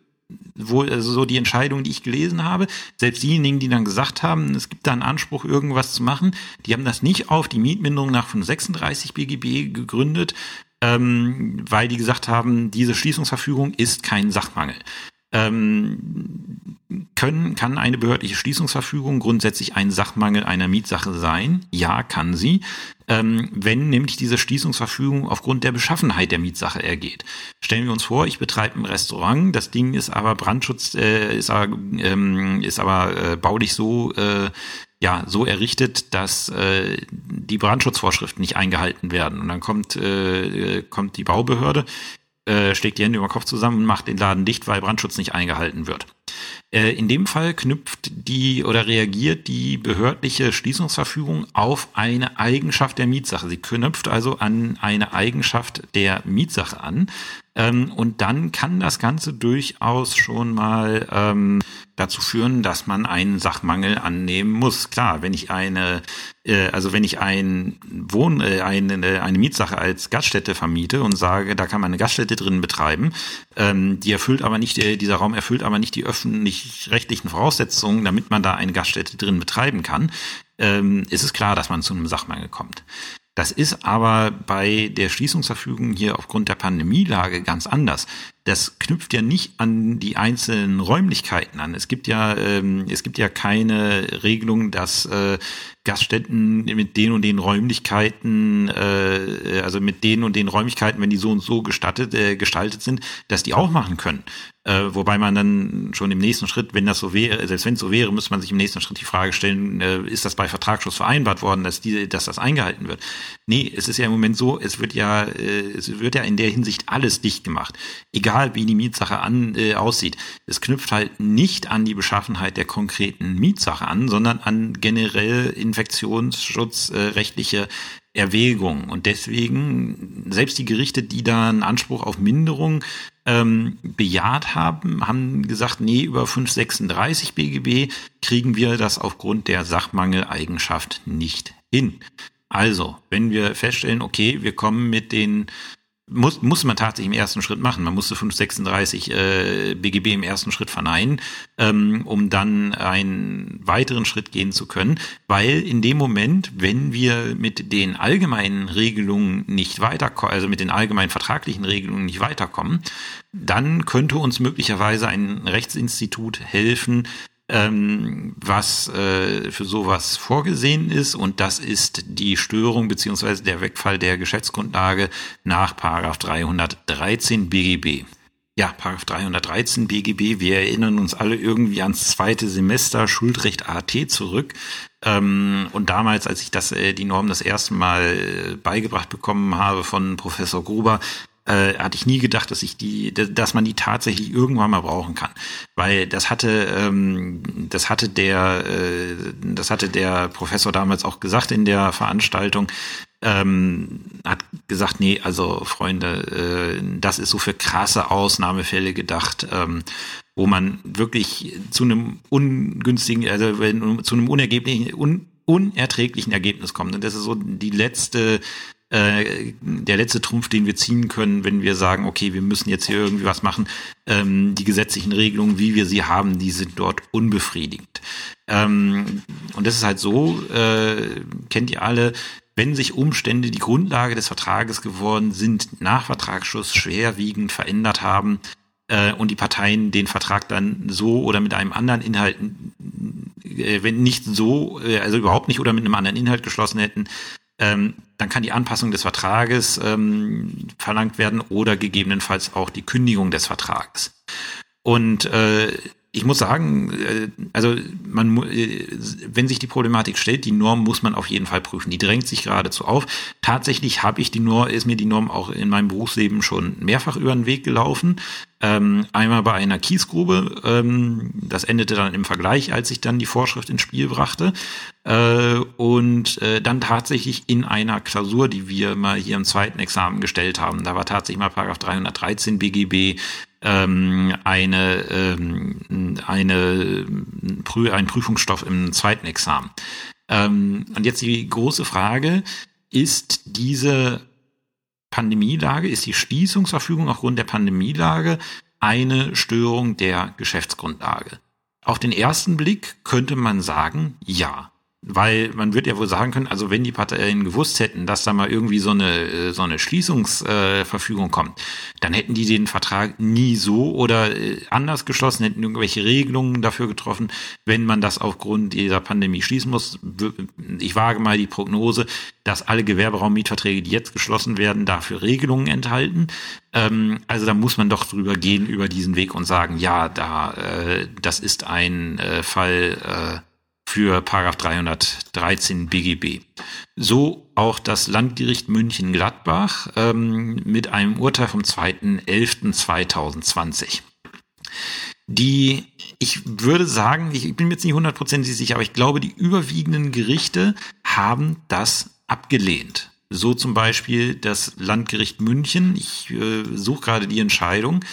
wohl, also so die Entscheidung, die ich gelesen habe, selbst diejenigen, die dann gesagt haben, es gibt da einen Anspruch, irgendwas zu machen, die haben das nicht auf die Mietminderung nach 36 BGB gegründet, ähm, weil die gesagt haben, diese Schließungsverfügung ist kein Sachmangel. Ähm, können, kann eine behördliche Schließungsverfügung grundsätzlich ein Sachmangel einer Mietsache sein? Ja, kann sie. Ähm, wenn nämlich diese Schließungsverfügung aufgrund der Beschaffenheit der Mietsache ergeht. Stellen wir uns vor, ich betreibe ein Restaurant, das Ding ist aber Brandschutz, äh, ist aber, ähm, ist aber äh, baulich so äh, ja so errichtet, dass äh, die Brandschutzvorschriften nicht eingehalten werden. Und dann kommt äh, kommt die Baubehörde, äh, schlägt die Hände über den Kopf zusammen und macht den Laden dicht, weil Brandschutz nicht eingehalten wird. Äh, in dem Fall knüpft die oder reagiert die behördliche Schließungsverfügung auf eine Eigenschaft der Mietsache. Sie knüpft also an eine Eigenschaft der Mietsache an. Ähm, und dann kann das Ganze durchaus schon mal ähm, dazu führen, dass man einen Sachmangel annehmen muss. Klar, wenn ich eine, äh, also wenn ich ein Wohn, äh, eine, eine Mietsache als Gaststätte vermiete und sage, da kann man eine Gaststätte drin betreiben, ähm, die erfüllt aber nicht, äh, dieser Raum erfüllt aber nicht die öffentlich-rechtlichen Voraussetzungen, damit man da eine Gaststätte drin betreiben kann, ähm, ist es klar, dass man zu einem Sachmangel kommt. Das ist aber bei der Schließungsverfügung hier aufgrund der Pandemielage ganz anders. Das knüpft ja nicht an die einzelnen Räumlichkeiten an. Es gibt ja, ähm, es gibt ja keine Regelung, dass äh, Gaststätten mit den und den Räumlichkeiten, äh, also mit den und den Räumlichkeiten, wenn die so und so gestattet, äh, gestaltet sind, dass die auch machen können. Äh, wobei man dann schon im nächsten Schritt, wenn das so wäre, selbst wenn es so wäre, müsste man sich im nächsten Schritt die Frage stellen, äh, ist das bei Vertragsschluss vereinbart worden, dass diese, dass das eingehalten wird? Nee, es ist ja im Moment so, es wird ja, äh, es wird ja in der Hinsicht alles dicht gemacht. Egal wie die Mietsache an, äh, aussieht. Es knüpft halt nicht an die Beschaffenheit der konkreten Mietsache an, sondern an generell infektionsschutzrechtliche Erwägungen. Und deswegen, selbst die Gerichte, die da einen Anspruch auf Minderung ähm, bejaht haben, haben gesagt, nee, über 536 BGB kriegen wir das aufgrund der Sachmangeleigenschaft nicht hin. Also, wenn wir feststellen, okay, wir kommen mit den muss, muss man tatsächlich im ersten Schritt machen. Man musste 536 äh, BGB im ersten Schritt verneinen, ähm, um dann einen weiteren Schritt gehen zu können, weil in dem Moment, wenn wir mit den allgemeinen Regelungen nicht weiterkommen, also mit den allgemeinen vertraglichen Regelungen nicht weiterkommen, dann könnte uns möglicherweise ein Rechtsinstitut helfen, ähm, was äh, für sowas vorgesehen ist und das ist die Störung beziehungsweise der Wegfall der Geschäftsgrundlage nach Paragraph 313 BGB. Ja, Paragraph 313 BGB, wir erinnern uns alle irgendwie ans zweite Semester Schuldrecht AT zurück. Ähm, und damals, als ich das, äh, die Norm das erste Mal äh, beigebracht bekommen habe von Professor Gruber, äh, hatte ich nie gedacht, dass ich die, dass man die tatsächlich irgendwann mal brauchen kann, weil das hatte, ähm, das hatte der, äh, das hatte der Professor damals auch gesagt in der Veranstaltung. Ähm, hat gesagt, nee, also Freunde, äh, das ist so für krasse Ausnahmefälle gedacht, ähm, wo man wirklich zu einem ungünstigen, also wenn, zu einem unergeblichen, un, unerträglichen Ergebnis kommt. Und das ist so die letzte äh, der letzte Trumpf, den wir ziehen können, wenn wir sagen, okay, wir müssen jetzt hier irgendwie was machen. Ähm, die gesetzlichen Regelungen, wie wir sie haben, die sind dort unbefriedigend. Ähm, und das ist halt so, äh, kennt ihr alle, wenn sich Umstände die Grundlage des Vertrages geworden sind, nach Vertragsschluss schwerwiegend verändert haben äh, und die Parteien den Vertrag dann so oder mit einem anderen Inhalt, äh, wenn nicht so, äh, also überhaupt nicht oder mit einem anderen Inhalt geschlossen hätten, ähm, dann kann die Anpassung des Vertrages ähm, verlangt werden oder gegebenenfalls auch die Kündigung des Vertrages. Und äh, ich muss sagen, äh, also man, äh, wenn sich die Problematik stellt, die Norm muss man auf jeden Fall prüfen. Die drängt sich geradezu auf. Tatsächlich habe ich die Norm, ist mir die Norm auch in meinem Berufsleben schon mehrfach über den Weg gelaufen. Ähm, einmal bei einer Kiesgrube, ähm, das endete dann im Vergleich, als ich dann die Vorschrift ins Spiel brachte. Äh, und äh, dann tatsächlich in einer Klausur, die wir mal hier im zweiten Examen gestellt haben. Da war tatsächlich mal Paragraph 313 BGB ähm, eine, ähm, eine, ein Prüfungsstoff im zweiten Examen. Ähm, und jetzt die große Frage, ist diese Pandemielage, ist die Schließungsverfügung aufgrund der Pandemielage eine Störung der Geschäftsgrundlage? Auf den ersten Blick könnte man sagen, ja. Weil man wird ja wohl sagen können, also wenn die Parteien gewusst hätten, dass da mal irgendwie so eine, äh, so eine Schließungsverfügung kommt, dann hätten die den Vertrag nie so oder äh, anders geschlossen, hätten irgendwelche Regelungen dafür getroffen, wenn man das aufgrund dieser Pandemie schließen muss. Ich wage mal die Prognose, dass alle Gewerberaummietverträge, die jetzt geschlossen werden, dafür Regelungen enthalten. Ähm, also da muss man doch drüber gehen, über diesen Weg und sagen, ja, da, äh, das ist ein Fall, für Paragraph 313 BGB. So auch das Landgericht München-Gladbach ähm, mit einem Urteil vom 2.11.2020. Die, ich würde sagen, ich, bin mir jetzt nicht hundertprozentig sicher, aber ich glaube, die überwiegenden Gerichte haben das abgelehnt. So zum Beispiel das Landgericht München. Ich äh, suche gerade die Entscheidung.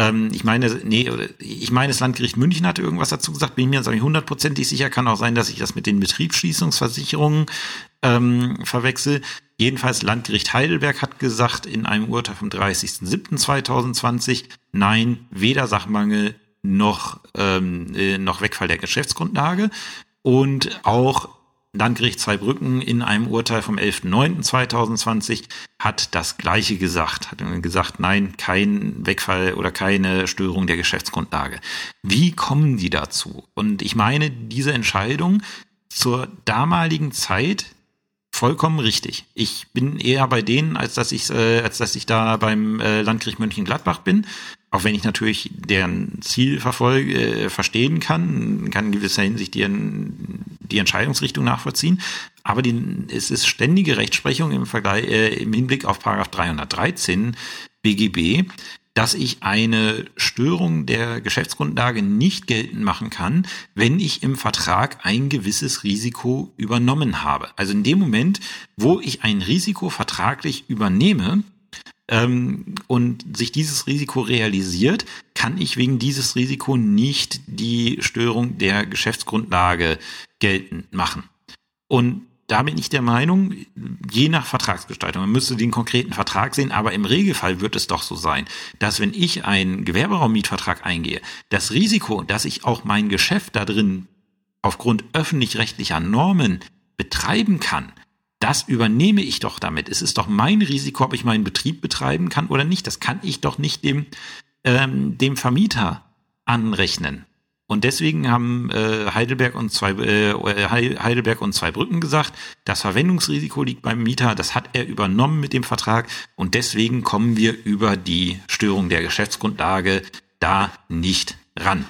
Ähm, ich meine, nee, ich meine, das Landgericht München hatte irgendwas dazu gesagt, bin ich mir nicht hundertprozentig sicher, kann auch sein, dass ich das mit den Betriebsschließungsversicherungen ähm, verwechsel. Jedenfalls Landgericht Heidelberg hat gesagt in einem Urteil vom 30.07.2020, nein, weder Sachmangel noch, ähm, äh, noch Wegfall der Geschäftsgrundlage. Und auch Landgericht Zweibrücken in einem Urteil vom 11.09.2020 hat das Gleiche gesagt, hat gesagt, nein, kein Wegfall oder keine Störung der Geschäftsgrundlage. Wie kommen die dazu? Und ich meine, diese Entscheidung zur damaligen Zeit vollkommen richtig. Ich bin eher bei denen, als dass ich, äh, als dass ich da beim äh, Landgericht Mönchengladbach bin. Auch wenn ich natürlich deren Ziel verfolge, äh, verstehen kann, kann in gewisser Hinsicht die, die Entscheidungsrichtung nachvollziehen. Aber die, es ist ständige Rechtsprechung im Vergleich, äh, im Hinblick auf Paragraph 313 BGB, dass ich eine Störung der Geschäftsgrundlage nicht geltend machen kann, wenn ich im Vertrag ein gewisses Risiko übernommen habe. Also in dem Moment, wo ich ein Risiko vertraglich übernehme, ähm, und sich dieses Risiko realisiert, kann ich wegen dieses Risiko nicht die Störung der Geschäftsgrundlage geltend machen. Und da bin ich der Meinung, je nach Vertragsgestaltung, man müsste den konkreten Vertrag sehen, aber im Regelfall wird es doch so sein, dass wenn ich einen Gewerberaummietvertrag eingehe, das Risiko, dass ich auch mein Geschäft da drin aufgrund öffentlich-rechtlicher Normen betreiben kann, das übernehme ich doch damit. Es ist doch mein Risiko, ob ich meinen Betrieb betreiben kann oder nicht. Das kann ich doch nicht dem, ähm, dem Vermieter anrechnen. Und deswegen haben äh, Heidelberg und zwei äh, Heidelberg und zwei Brücken gesagt, das Verwendungsrisiko liegt beim Mieter, das hat er übernommen mit dem Vertrag und deswegen kommen wir über die Störung der Geschäftsgrundlage da nicht ran.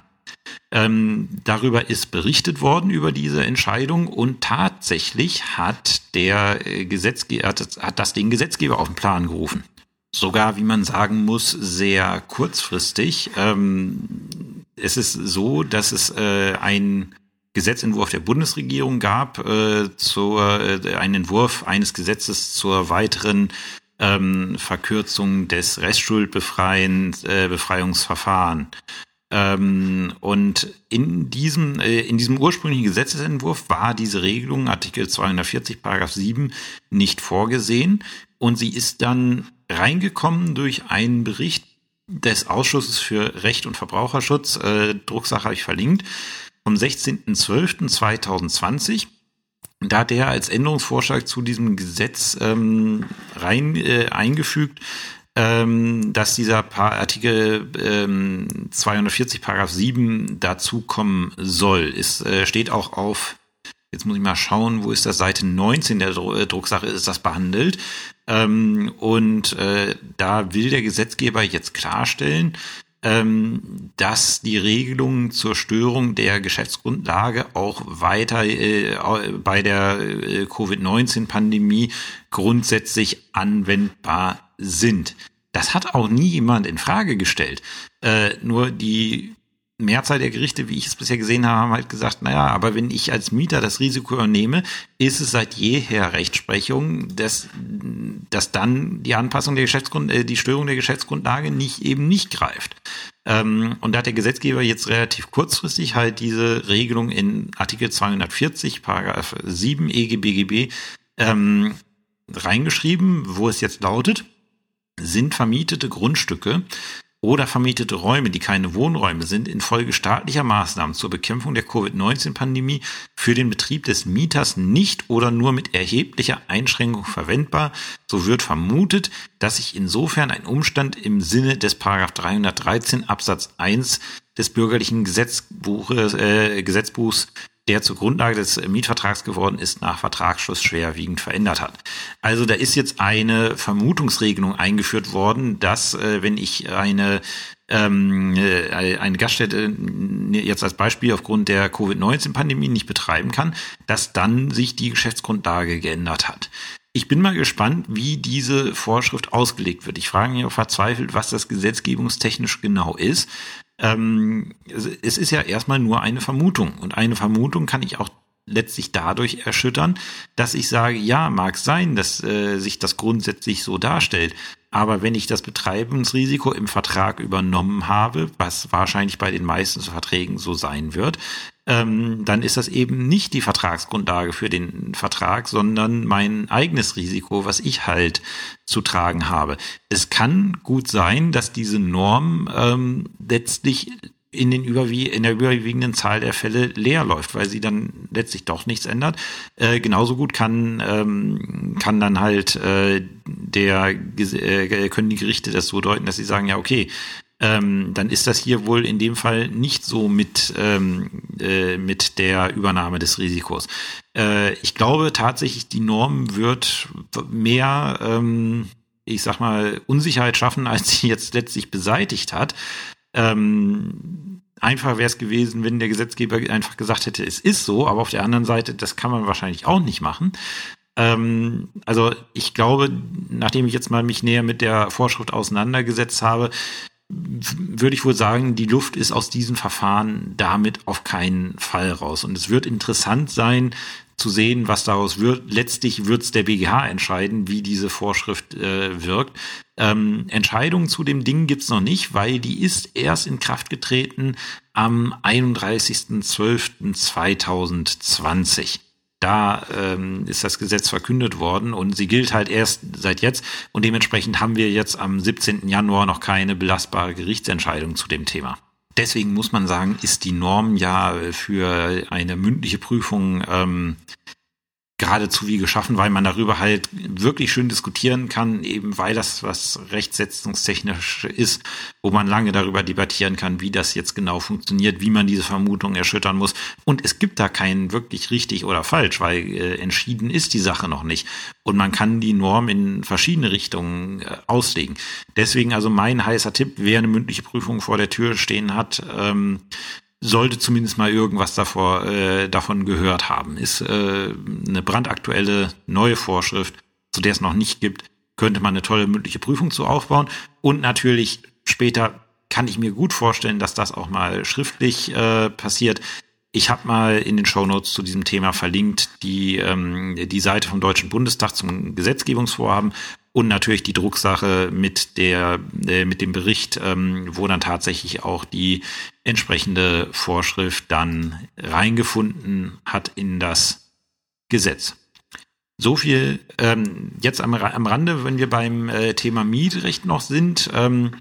Ähm, darüber ist berichtet worden über diese Entscheidung und tatsächlich hat der äh, Gesetzgeber hat, das den Gesetzgeber auf den Plan gerufen. Sogar, wie man sagen muss, sehr kurzfristig. Ähm, es ist so, dass es äh, ein Gesetzentwurf der Bundesregierung gab, äh, zur, äh, einen Entwurf eines Gesetzes zur weiteren ähm, Verkürzung des Restschuldbefreiungsverfahren. Ähm, und in diesem, äh, in diesem ursprünglichen Gesetzesentwurf war diese Regelung, Artikel 240, Paragraph 7, nicht vorgesehen. Und sie ist dann reingekommen durch einen Bericht des Ausschusses für Recht und Verbraucherschutz, äh, Drucksache habe ich verlinkt, vom 16.12.2020. Da hat er als Änderungsvorschlag zu diesem Gesetz ähm, rein äh, eingefügt, ähm, dass dieser pa Artikel ähm, 240 Paragraph 7 dazukommen soll. Es äh, steht auch auf, jetzt muss ich mal schauen, wo ist das, Seite 19 der Dro äh, Drucksache ist das behandelt. Ähm, und äh, da will der Gesetzgeber jetzt klarstellen, ähm, dass die Regelungen zur Störung der Geschäftsgrundlage auch weiter äh, bei der äh, Covid-19-Pandemie grundsätzlich anwendbar sind. Das hat auch nie jemand in Frage gestellt. Äh, nur die Mehrzahl der Gerichte, wie ich es bisher gesehen habe, haben halt gesagt, naja, aber wenn ich als Mieter das Risiko übernehme, ist es seit jeher Rechtsprechung, dass, dass dann die Anpassung der Geschäftsgrund, äh, die Störung der Geschäftsgrundlage nicht eben nicht greift. Ähm, und da hat der Gesetzgeber jetzt relativ kurzfristig halt diese Regelung in Artikel 240, Paragraph 7 EGBGB ähm, reingeschrieben, wo es jetzt lautet, sind vermietete Grundstücke oder vermietete Räume, die keine Wohnräume sind, infolge staatlicher Maßnahmen zur Bekämpfung der Covid-19-Pandemie für den Betrieb des Mieters nicht oder nur mit erheblicher Einschränkung verwendbar, so wird vermutet, dass sich insofern ein Umstand im Sinne des 313 Absatz 1 des bürgerlichen Gesetzbuches, äh, Gesetzbuchs der zur Grundlage des Mietvertrags geworden ist, nach Vertragsschluss schwerwiegend verändert hat. Also da ist jetzt eine Vermutungsregelung eingeführt worden, dass äh, wenn ich eine ähm, äh, eine Gaststätte äh, jetzt als Beispiel aufgrund der Covid-19-Pandemie nicht betreiben kann, dass dann sich die Geschäftsgrundlage geändert hat. Ich bin mal gespannt, wie diese Vorschrift ausgelegt wird. Ich frage mich auch verzweifelt, was das gesetzgebungstechnisch genau ist ähm, es ist ja erstmal nur eine Vermutung. Und eine Vermutung kann ich auch letztlich dadurch erschüttern, dass ich sage, ja, mag sein, dass äh, sich das grundsätzlich so darstellt. Aber wenn ich das Betreibungsrisiko im Vertrag übernommen habe, was wahrscheinlich bei den meisten Verträgen so sein wird, ähm, dann ist das eben nicht die Vertragsgrundlage für den Vertrag, sondern mein eigenes Risiko, was ich halt zu tragen habe. Es kann gut sein, dass diese Norm ähm, letztlich in, den überwie in der überwiegenden Zahl der Fälle leer läuft, weil sie dann letztlich doch nichts ändert. Äh, genauso gut kann, ähm, kann dann halt äh, der äh, können die Gerichte das so deuten, dass sie sagen, ja, okay, ähm, dann ist das hier wohl in dem Fall nicht so mit, ähm, äh, mit der Übernahme des Risikos. Äh, ich glaube tatsächlich, die Norm wird mehr, ähm, ich sag mal, Unsicherheit schaffen, als sie jetzt letztlich beseitigt hat. Ähm, einfach wäre es gewesen, wenn der Gesetzgeber einfach gesagt hätte, es ist so, aber auf der anderen Seite, das kann man wahrscheinlich auch nicht machen. Ähm, also ich glaube, nachdem ich jetzt mal mich näher mit der Vorschrift auseinandergesetzt habe, würde ich wohl sagen, die Luft ist aus diesen Verfahren damit auf keinen Fall raus. Und es wird interessant sein, zu sehen, was daraus wird. Letztlich wird es der BGH entscheiden, wie diese Vorschrift äh, wirkt. Ähm, Entscheidungen zu dem Ding gibt's noch nicht, weil die ist erst in Kraft getreten am 31.12.2020 da ähm, ist das Gesetz verkündet worden und sie gilt halt erst seit jetzt und dementsprechend haben wir jetzt am 17. Januar noch keine belastbare Gerichtsentscheidung zu dem Thema. Deswegen muss man sagen, ist die Norm ja für eine mündliche Prüfung ähm, geradezu wie geschaffen, weil man darüber halt wirklich schön diskutieren kann, eben weil das was rechtsetzungstechnisch ist, wo man lange darüber debattieren kann, wie das jetzt genau funktioniert, wie man diese Vermutung erschüttern muss. Und es gibt da keinen wirklich richtig oder falsch, weil äh, entschieden ist die Sache noch nicht. Und man kann die Norm in verschiedene Richtungen äh, auslegen. Deswegen also mein heißer Tipp, wer eine mündliche Prüfung vor der Tür stehen hat, ähm, sollte zumindest mal irgendwas davor, äh, davon gehört haben. Ist äh, eine brandaktuelle neue Vorschrift, zu der es noch nicht gibt, könnte man eine tolle mündliche Prüfung zu aufbauen. Und natürlich später kann ich mir gut vorstellen, dass das auch mal schriftlich äh, passiert. Ich habe mal in den Shownotes zu diesem Thema verlinkt die, ähm, die Seite vom Deutschen Bundestag zum Gesetzgebungsvorhaben und natürlich die Drucksache mit der äh, mit dem Bericht, ähm, wo dann tatsächlich auch die entsprechende Vorschrift dann reingefunden hat in das Gesetz. So viel ähm, jetzt am, am Rande, wenn wir beim äh, Thema Mietrecht noch sind. Ähm,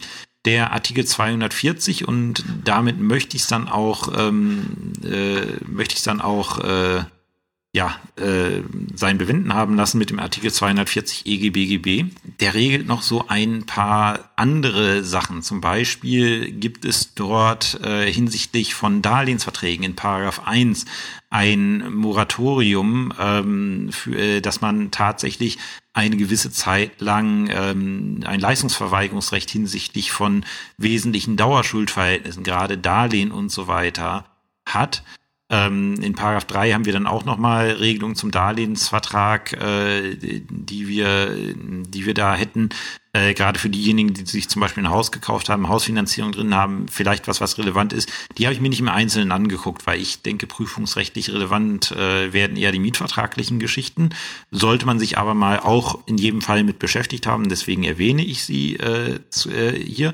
der Artikel 240 und damit möchte ich es dann auch ähm, äh, möchte ich dann auch äh, ja, äh, sein Bewenden haben lassen mit dem Artikel 240 EGBGB. Der regelt noch so ein paar andere Sachen. Zum Beispiel gibt es dort äh, hinsichtlich von Darlehensverträgen in Paragraph 1 ein Moratorium, ähm, für, äh, dass man tatsächlich eine gewisse Zeit lang ähm, ein Leistungsverweigerungsrecht hinsichtlich von wesentlichen Dauerschuldverhältnissen, gerade Darlehen und so weiter hat. Ähm, in Paragraph 3 haben wir dann auch nochmal Regelungen zum Darlehensvertrag, äh, die wir, die wir da hätten. Äh, gerade für diejenigen, die sich zum Beispiel ein Haus gekauft haben, Hausfinanzierung drin haben, vielleicht was, was relevant ist. Die habe ich mir nicht im Einzelnen angeguckt, weil ich denke, prüfungsrechtlich relevant äh, werden eher die mietvertraglichen Geschichten. Sollte man sich aber mal auch in jedem Fall mit beschäftigt haben, deswegen erwähne ich sie äh, zu, äh, hier.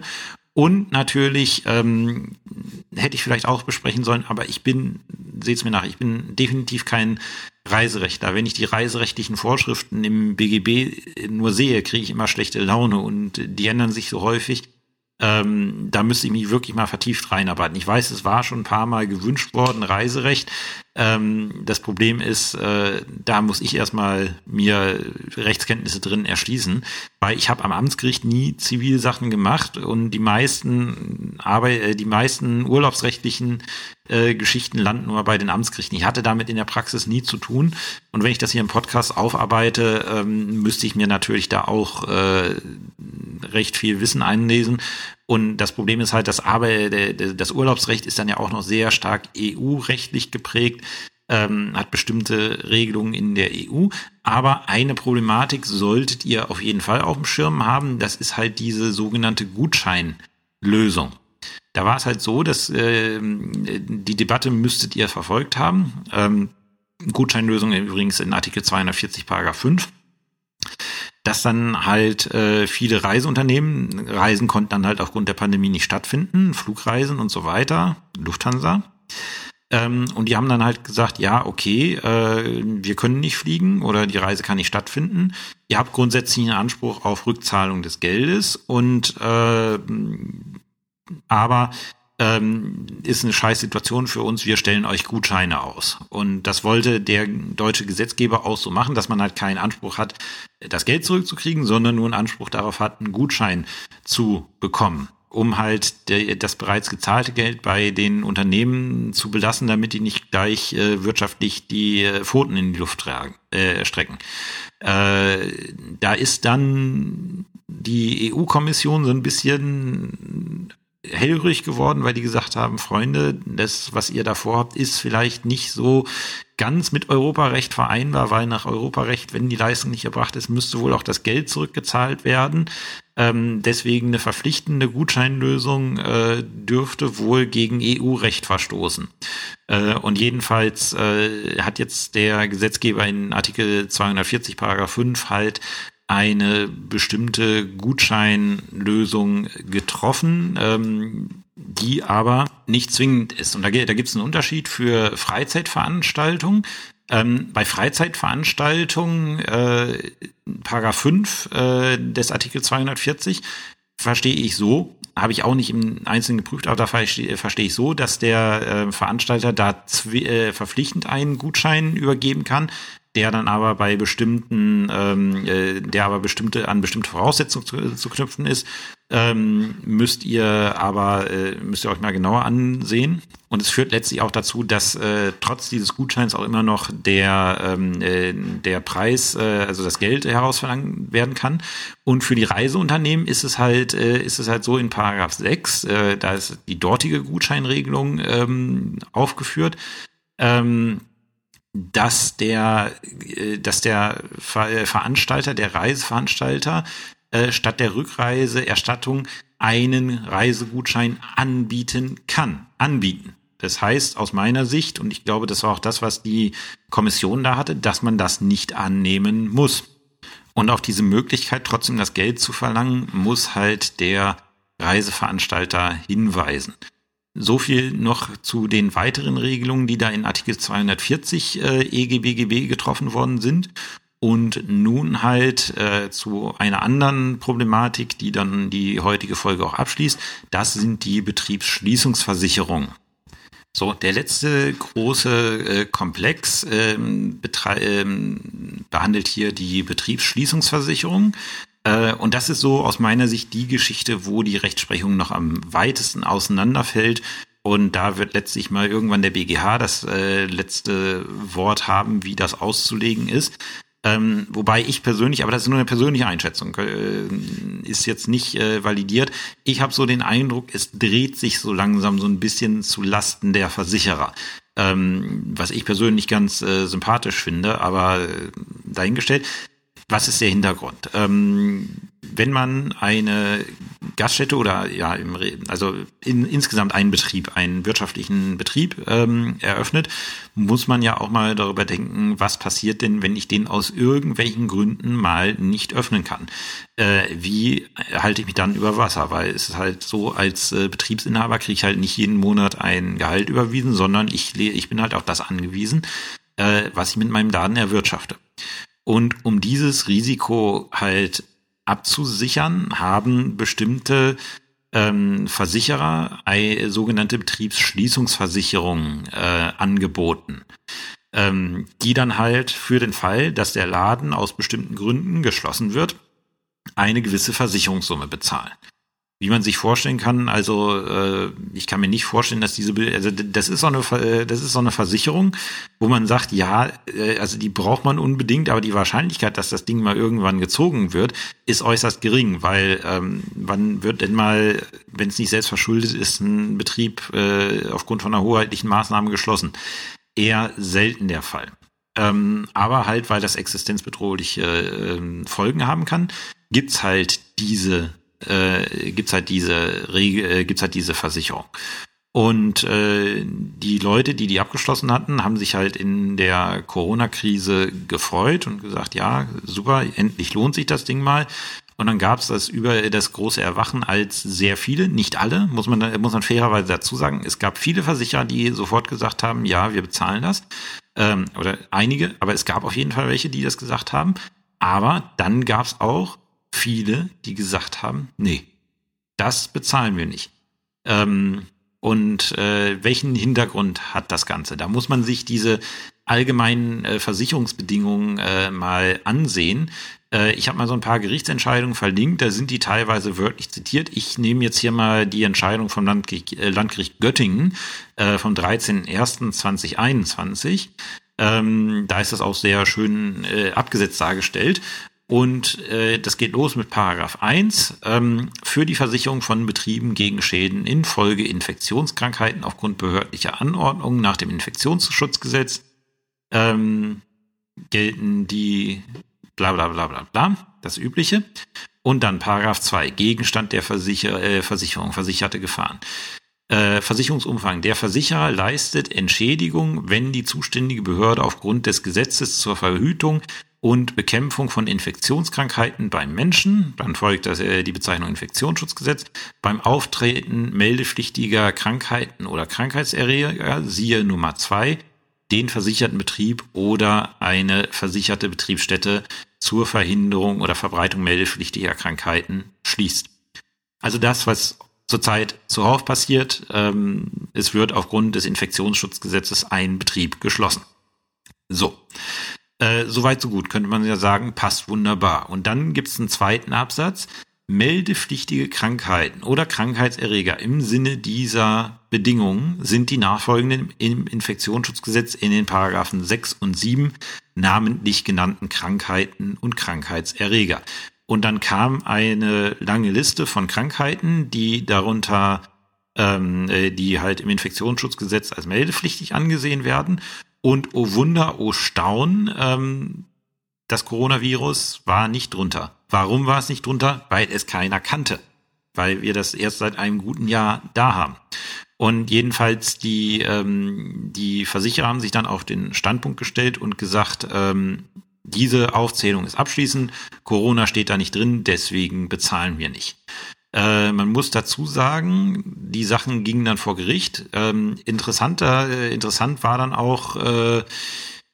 Und natürlich ähm, hätte ich vielleicht auch besprechen sollen, aber ich bin, seht's mir nach, ich bin definitiv kein Reiserechtler. Wenn ich die reiserechtlichen Vorschriften im BGB nur sehe, kriege ich immer schlechte Laune und die ändern sich so häufig. Ähm, da müsste ich mich wirklich mal vertieft reinarbeiten. Ich weiß, es war schon ein paar Mal gewünscht worden, Reiserecht. Ähm, das Problem ist, äh, da muss ich erstmal mir Rechtskenntnisse drin erschließen, weil ich habe am Amtsgericht nie Zivilsachen gemacht und die meisten Arbeit, äh, die meisten urlaubsrechtlichen äh, Geschichten landen nur bei den Amtsgerichten. Ich hatte damit in der Praxis nie zu tun. Und wenn ich das hier im Podcast aufarbeite, ähm, müsste ich mir natürlich da auch äh, recht viel Wissen einlesen. Und das Problem ist halt, dass aber das Urlaubsrecht ist dann ja auch noch sehr stark EU-rechtlich geprägt, ähm, hat bestimmte Regelungen in der EU. Aber eine Problematik solltet ihr auf jeden Fall auf dem Schirm haben. Das ist halt diese sogenannte Gutscheinlösung. Da war es halt so, dass äh, die Debatte müsstet ihr verfolgt haben. Ähm, Gutscheinlösung übrigens in Artikel 240 Paragraph 5 dass dann halt äh, viele Reiseunternehmen, Reisen konnten dann halt aufgrund der Pandemie nicht stattfinden, Flugreisen und so weiter, Lufthansa. Ähm, und die haben dann halt gesagt, ja, okay, äh, wir können nicht fliegen oder die Reise kann nicht stattfinden. Ihr habt grundsätzlich einen Anspruch auf Rückzahlung des Geldes und äh, aber ähm, ist eine scheiß Situation für uns, wir stellen euch Gutscheine aus. Und das wollte der deutsche Gesetzgeber auch so machen, dass man halt keinen Anspruch hat, das Geld zurückzukriegen, sondern nur einen Anspruch darauf hat, einen Gutschein zu bekommen, um halt der, das bereits gezahlte Geld bei den Unternehmen zu belassen, damit die nicht gleich äh, wirtschaftlich die äh, Pfoten in die Luft tragen, äh, strecken. Äh, da ist dann die EU-Kommission so ein bisschen hellrig geworden, weil die gesagt haben, Freunde, das, was ihr da vorhabt, ist vielleicht nicht so ganz mit Europarecht vereinbar, weil nach Europarecht, wenn die Leistung nicht erbracht ist, müsste wohl auch das Geld zurückgezahlt werden. Ähm, deswegen eine verpflichtende Gutscheinlösung äh, dürfte wohl gegen EU-Recht verstoßen. Äh, und jedenfalls äh, hat jetzt der Gesetzgeber in Artikel 240 Paragraph 5 halt eine bestimmte Gutscheinlösung getroffen, ähm, die aber nicht zwingend ist. Und da, da gibt es einen Unterschied für Freizeitveranstaltungen. Ähm, bei Freizeitveranstaltungen, äh, Paragraph 5 äh, des Artikel 240, verstehe ich so, habe ich auch nicht im Einzelnen geprüft, aber da verstehe, verstehe ich so, dass der äh, Veranstalter da äh, verpflichtend einen Gutschein übergeben kann, der dann aber bei bestimmten, ähm, äh, der aber bestimmte an bestimmte Voraussetzungen zu, zu knüpfen ist, ähm, müsst ihr aber äh, müsst ihr euch mal genauer ansehen. Und es führt letztlich auch dazu, dass äh, trotz dieses Gutscheins auch immer noch der ähm, äh, der Preis, äh, also das Geld herausverlangt werden kann. Und für die Reiseunternehmen ist es halt äh, ist es halt so in Paragraph 6, äh, da ist die dortige Gutscheinregelung ähm, aufgeführt. Ähm, dass der, äh, dass der äh, Veranstalter, der Reiseveranstalter äh, statt der Rückreiseerstattung einen Reisegutschein anbieten kann, anbieten. Das heißt, aus meiner Sicht, und ich glaube, das war auch das, was die Kommission da hatte, dass man das nicht annehmen muss. Und auf diese Möglichkeit, trotzdem das Geld zu verlangen, muss halt der Reiseveranstalter hinweisen. So viel noch zu den weiteren Regelungen, die da in Artikel 240 äh, EGBGB getroffen worden sind. Und nun halt äh, zu einer anderen Problematik, die dann die heutige Folge auch abschließt. Das sind die Betriebsschließungsversicherungen. So, der letzte große äh, Komplex ähm, ähm, behandelt hier die Betriebsschließungsversicherung. Äh, und das ist so aus meiner Sicht die Geschichte, wo die Rechtsprechung noch am weitesten auseinanderfällt. Und da wird letztlich mal irgendwann der BGH das äh, letzte Wort haben, wie das auszulegen ist. Ähm, wobei ich persönlich, aber das ist nur eine persönliche Einschätzung, äh, ist jetzt nicht äh, validiert. Ich habe so den Eindruck, es dreht sich so langsam so ein bisschen zu Lasten der Versicherer. Ähm, was ich persönlich ganz äh, sympathisch finde, aber dahingestellt. Was ist der Hintergrund? Ähm, wenn man eine Gaststätte oder ja, im, also in, insgesamt einen Betrieb, einen wirtschaftlichen Betrieb ähm, eröffnet, muss man ja auch mal darüber denken, was passiert denn, wenn ich den aus irgendwelchen Gründen mal nicht öffnen kann. Äh, wie halte ich mich dann über Wasser? Weil es ist halt so, als äh, Betriebsinhaber kriege ich halt nicht jeden Monat ein Gehalt überwiesen, sondern ich, ich bin halt auf das angewiesen, äh, was ich mit meinem Laden erwirtschafte. Und um dieses Risiko halt abzusichern, haben bestimmte ähm, Versicherer eine sogenannte Betriebsschließungsversicherung äh, angeboten, ähm, die dann halt für den Fall, dass der Laden aus bestimmten Gründen geschlossen wird, eine gewisse Versicherungssumme bezahlen wie man sich vorstellen kann, also äh, ich kann mir nicht vorstellen, dass diese, also das ist so eine, äh, das ist so eine Versicherung, wo man sagt, ja, äh, also die braucht man unbedingt, aber die Wahrscheinlichkeit, dass das Ding mal irgendwann gezogen wird, ist äußerst gering, weil ähm, wann wird denn mal, wenn es nicht selbst verschuldet ist, ein Betrieb äh, aufgrund von einer hoheitlichen Maßnahme geschlossen? Eher selten der Fall. Ähm, aber halt, weil das existenzbedrohliche äh, Folgen haben kann, gibt's halt diese äh, gibt's halt diese Regel, äh, gibt's halt diese Versicherung. Und äh, die Leute, die die abgeschlossen hatten, haben sich halt in der Corona-Krise gefreut und gesagt, ja, super, endlich lohnt sich das Ding mal. Und dann gab es das über das große Erwachen als sehr viele, nicht alle, muss man, muss man fairerweise dazu sagen. Es gab viele Versicherer, die sofort gesagt haben, ja, wir bezahlen das. Ähm, oder einige, aber es gab auf jeden Fall welche, die das gesagt haben. Aber dann gab es auch viele, die gesagt haben, nee, das bezahlen wir nicht. Ähm, und äh, welchen Hintergrund hat das Ganze? Da muss man sich diese allgemeinen äh, Versicherungsbedingungen äh, mal ansehen. Äh, ich habe mal so ein paar Gerichtsentscheidungen verlinkt, da sind die teilweise wörtlich zitiert. Ich nehme jetzt hier mal die Entscheidung vom Landgericht, äh, Landgericht Göttingen äh, vom 13.01.2021. Ähm, da ist das auch sehr schön abgesetzt dargestellt. Und äh, das geht los mit Paragraph 1 ähm, für die Versicherung von Betrieben gegen Schäden infolge Infektionskrankheiten aufgrund behördlicher Anordnungen nach dem Infektionsschutzgesetz ähm, gelten die bla bla bla bla bla, das Übliche. Und dann Paragraph 2, Gegenstand der Versicher äh, Versicherung, versicherte Gefahren. Äh, Versicherungsumfang. Der Versicherer leistet Entschädigung, wenn die zuständige Behörde aufgrund des Gesetzes zur Verhütung und Bekämpfung von Infektionskrankheiten beim Menschen, dann folgt das, äh, die Bezeichnung Infektionsschutzgesetz, beim Auftreten meldepflichtiger Krankheiten oder Krankheitserreger, siehe Nummer zwei, den versicherten Betrieb oder eine versicherte Betriebsstätte zur Verhinderung oder Verbreitung meldepflichtiger Krankheiten schließt. Also das, was zurzeit zuhauf passiert, ähm, es wird aufgrund des Infektionsschutzgesetzes ein Betrieb geschlossen. So. Äh, Soweit so gut, könnte man ja sagen, passt wunderbar. Und dann gibt es einen zweiten Absatz. Meldepflichtige Krankheiten oder Krankheitserreger im Sinne dieser Bedingungen sind die nachfolgenden im Infektionsschutzgesetz in den Paragraphen 6 und 7 namentlich genannten Krankheiten und Krankheitserreger. Und dann kam eine lange Liste von Krankheiten, die darunter ähm, äh, die halt im Infektionsschutzgesetz als meldepflichtig angesehen werden. Und oh Wunder, oh Staun, ähm, das Coronavirus war nicht drunter. Warum war es nicht drunter? Weil es keiner kannte. Weil wir das erst seit einem guten Jahr da haben. Und jedenfalls die, ähm, die Versicherer haben sich dann auf den Standpunkt gestellt und gesagt, ähm, diese Aufzählung ist abschließend, Corona steht da nicht drin, deswegen bezahlen wir nicht. Äh, man muss dazu sagen, die Sachen gingen dann vor Gericht. Ähm, interessanter, äh, interessant war dann auch äh,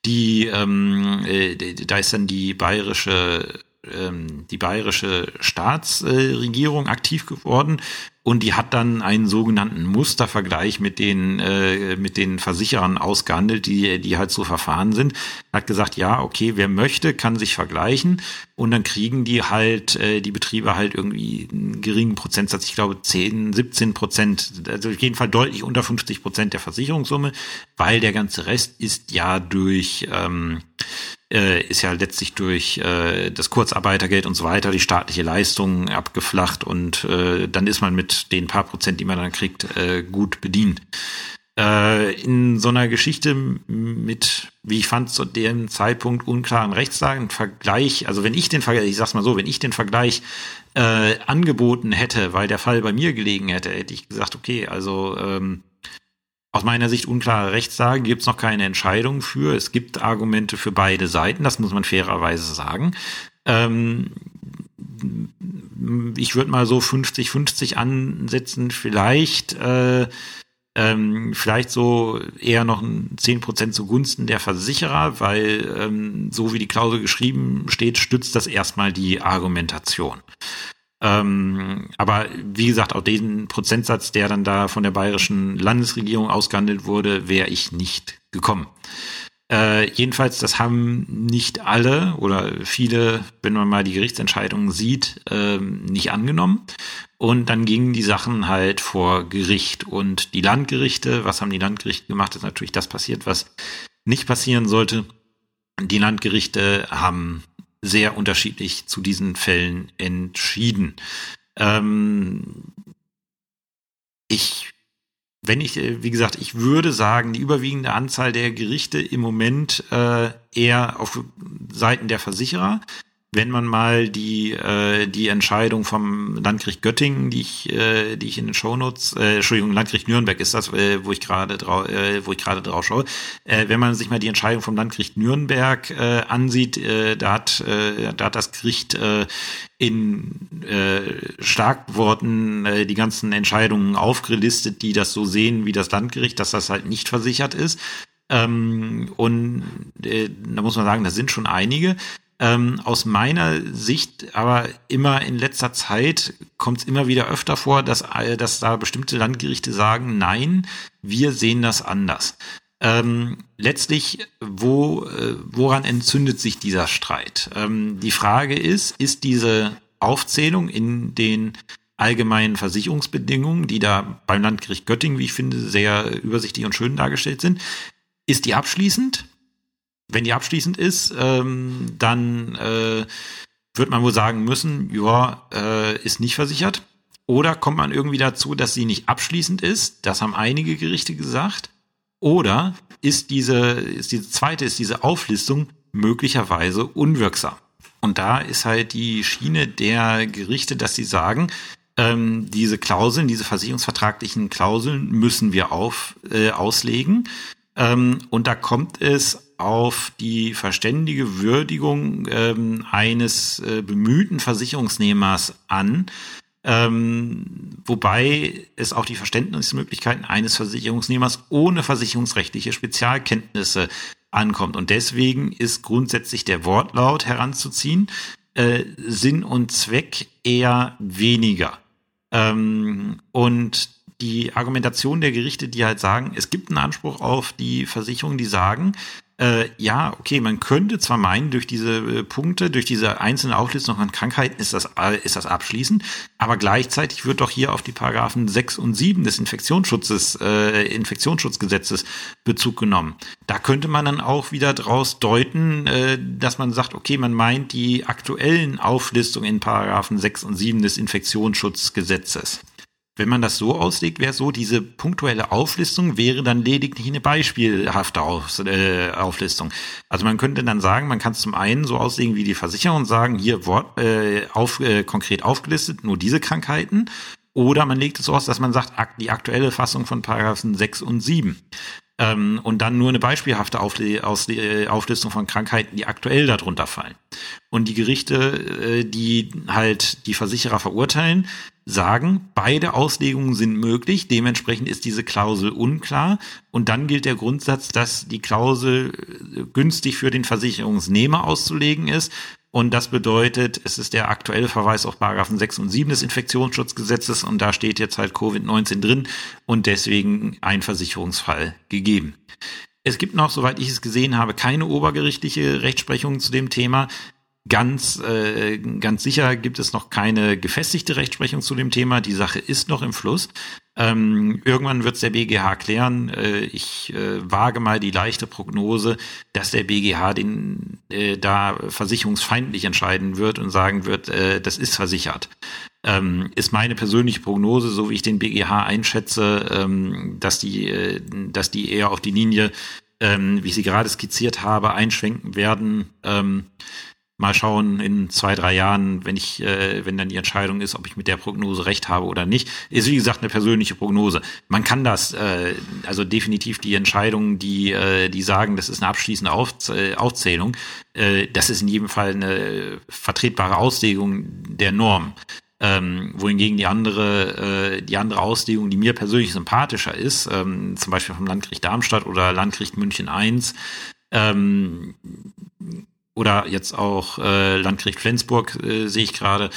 die, ähm, äh, da ist dann die bayerische ähm, die bayerische Staatsregierung aktiv geworden und die hat dann einen sogenannten Mustervergleich mit den äh, mit den Versicherern ausgehandelt, die die halt so verfahren sind. Hat gesagt, ja, okay, wer möchte, kann sich vergleichen und dann kriegen die halt äh, die Betriebe halt irgendwie einen geringen Prozentsatz, ich glaube 10, 17 Prozent, also auf jeden Fall deutlich unter 50 Prozent der Versicherungssumme, weil der ganze Rest ist ja durch ähm, äh, ist ja letztlich durch äh, das Kurzarbeitergeld und so weiter die staatliche Leistung abgeflacht und äh, dann ist man mit den paar Prozent, die man dann kriegt, äh, gut bedient. Äh, in so einer Geschichte mit, wie ich fand, zu dem Zeitpunkt unklaren Rechtslagen, Vergleich, also wenn ich den Vergleich, ich sag's mal so, wenn ich den Vergleich äh, angeboten hätte, weil der Fall bei mir gelegen hätte, hätte ich gesagt, okay, also ähm, aus meiner Sicht unklare Rechtslage gibt es noch keine Entscheidung für. Es gibt Argumente für beide Seiten, das muss man fairerweise sagen. Ähm, ich würde mal so 50-50 ansetzen, vielleicht, äh, ähm, vielleicht so eher noch ein 10% zugunsten der Versicherer, weil ähm, so wie die Klausel geschrieben steht, stützt das erstmal die Argumentation. Ähm, aber wie gesagt, auch den Prozentsatz, der dann da von der bayerischen Landesregierung ausgehandelt wurde, wäre ich nicht gekommen. Äh, jedenfalls, das haben nicht alle oder viele, wenn man mal die Gerichtsentscheidungen sieht, äh, nicht angenommen. Und dann gingen die Sachen halt vor Gericht. Und die Landgerichte, was haben die Landgerichte gemacht? ist natürlich das passiert, was nicht passieren sollte. Die Landgerichte haben sehr unterschiedlich zu diesen Fällen entschieden. Ähm, ich, wenn ich, äh, wie gesagt, ich würde sagen, die überwiegende Anzahl der Gerichte im Moment äh, eher auf Seiten der Versicherer wenn man mal die äh, die Entscheidung vom Landgericht Göttingen, die ich äh, die ich in den Shownotes, äh, Entschuldigung, Landgericht Nürnberg ist das, äh, wo ich gerade drauf, äh, wo ich gerade drauf schaue. Äh, wenn man sich mal die Entscheidung vom Landgericht Nürnberg äh, ansieht, äh, da hat äh, da hat das Gericht äh, in äh, Starkworten äh, die ganzen Entscheidungen aufgelistet, die das so sehen wie das Landgericht, dass das halt nicht versichert ist. Ähm, und äh, da muss man sagen, da sind schon einige. Ähm, aus meiner Sicht aber immer in letzter Zeit kommt es immer wieder öfter vor, dass, äh, dass da bestimmte Landgerichte sagen, nein, wir sehen das anders. Ähm, letztlich, wo, äh, woran entzündet sich dieser Streit? Ähm, die Frage ist, ist diese Aufzählung in den allgemeinen Versicherungsbedingungen, die da beim Landgericht Göttingen, wie ich finde, sehr übersichtlich und schön dargestellt sind, ist die abschließend? Wenn die abschließend ist, ähm, dann äh, wird man wohl sagen müssen, ja, äh, ist nicht versichert. Oder kommt man irgendwie dazu, dass sie nicht abschließend ist? Das haben einige Gerichte gesagt. Oder ist diese, ist diese zweite, ist diese Auflistung möglicherweise unwirksam? Und da ist halt die Schiene der Gerichte, dass sie sagen, ähm, diese Klauseln, diese versicherungsvertraglichen Klauseln müssen wir auf, äh, auslegen. Ähm, und da kommt es auf die verständige Würdigung ähm, eines äh, bemühten Versicherungsnehmers an, ähm, wobei es auch die Verständnismöglichkeiten eines Versicherungsnehmers ohne versicherungsrechtliche Spezialkenntnisse ankommt. Und deswegen ist grundsätzlich der Wortlaut heranzuziehen, äh, Sinn und Zweck eher weniger. Ähm, und die Argumentation der Gerichte, die halt sagen, es gibt einen Anspruch auf die Versicherung, die sagen, äh, ja, okay, man könnte zwar meinen, durch diese äh, Punkte, durch diese einzelne Auflistung an Krankheiten ist das, äh, ist das abschließend, aber gleichzeitig wird doch hier auf die Paragraphen 6 und 7 des Infektionsschutzes, äh, Infektionsschutzgesetzes Bezug genommen. Da könnte man dann auch wieder draus deuten, äh, dass man sagt, okay, man meint die aktuellen Auflistungen in Paragraphen 6 und 7 des Infektionsschutzgesetzes. Wenn man das so auslegt, wäre so, diese punktuelle Auflistung wäre dann lediglich eine beispielhafte Auf, äh, Auflistung. Also man könnte dann sagen, man kann es zum einen so auslegen wie die Versicherung sagen, hier Wort, äh, auf, äh, konkret aufgelistet, nur diese Krankheiten. Oder man legt es so aus, dass man sagt, die aktuelle Fassung von Paragraphen 6 und 7 ähm, und dann nur eine beispielhafte Aufle äh, Auflistung von Krankheiten, die aktuell darunter fallen. Und die Gerichte, äh, die halt die Versicherer verurteilen, sagen, beide Auslegungen sind möglich, dementsprechend ist diese Klausel unklar und dann gilt der Grundsatz, dass die Klausel äh, günstig für den Versicherungsnehmer auszulegen ist und das bedeutet, es ist der aktuelle Verweis auf Paragraphen 6 und 7 des Infektionsschutzgesetzes und da steht jetzt halt Covid-19 drin und deswegen ein Versicherungsfall gegeben. Es gibt noch, soweit ich es gesehen habe, keine obergerichtliche Rechtsprechung zu dem Thema. Ganz, äh, ganz sicher gibt es noch keine gefestigte Rechtsprechung zu dem Thema. Die Sache ist noch im Fluss. Ähm, irgendwann wird es der BGH klären. Äh, ich äh, wage mal die leichte Prognose, dass der BGH den äh, da versicherungsfeindlich entscheiden wird und sagen wird, äh, das ist versichert. Ähm, ist meine persönliche Prognose, so wie ich den BGH einschätze, ähm, dass die, äh, dass die eher auf die Linie, ähm, wie ich sie gerade skizziert habe, einschwenken werden. Mal schauen in zwei, drei Jahren, wenn ich, äh, wenn dann die Entscheidung ist, ob ich mit der Prognose recht habe oder nicht. Ist wie gesagt eine persönliche Prognose. Man kann das, äh, also definitiv die Entscheidungen, die, äh, die sagen, das ist eine abschließende Auf, äh, Aufzählung, äh, das ist in jedem Fall eine vertretbare Auslegung der Norm. Ähm, wohingegen die andere, äh, die andere Auslegung, die mir persönlich sympathischer ist, ähm, zum Beispiel vom Landgericht Darmstadt oder Landgericht München I, ähm, oder jetzt auch äh, Landgericht Flensburg äh, sehe ich gerade,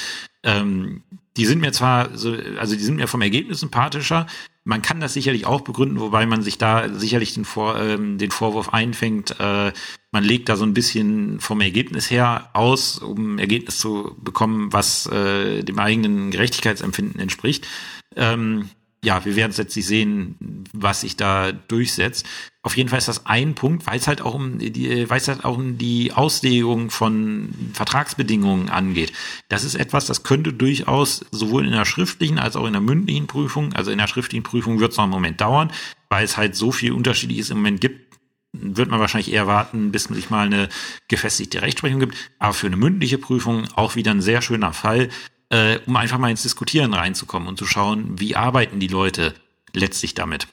ähm, die sind mir zwar so, also die sind mir vom Ergebnis sympathischer. Man kann das sicherlich auch begründen, wobei man sich da sicherlich den, Vor, ähm, den Vorwurf einfängt, äh, man legt da so ein bisschen vom Ergebnis her aus, um ein Ergebnis zu bekommen, was äh, dem eigenen Gerechtigkeitsempfinden entspricht. Ähm, ja, wir werden letztlich sehen, was sich da durchsetzt. Auf jeden Fall ist das ein Punkt, weil es halt auch um die, weil es halt auch um die Auslegung von Vertragsbedingungen angeht. Das ist etwas, das könnte durchaus sowohl in der schriftlichen als auch in der mündlichen Prüfung, also in der schriftlichen Prüfung wird es noch einen Moment dauern, weil es halt so viel Unterschiedliches im Moment gibt, wird man wahrscheinlich eher warten, bis man sich mal eine gefestigte Rechtsprechung gibt. Aber für eine mündliche Prüfung auch wieder ein sehr schöner Fall, äh, um einfach mal ins Diskutieren reinzukommen und zu schauen, wie arbeiten die Leute letztlich damit.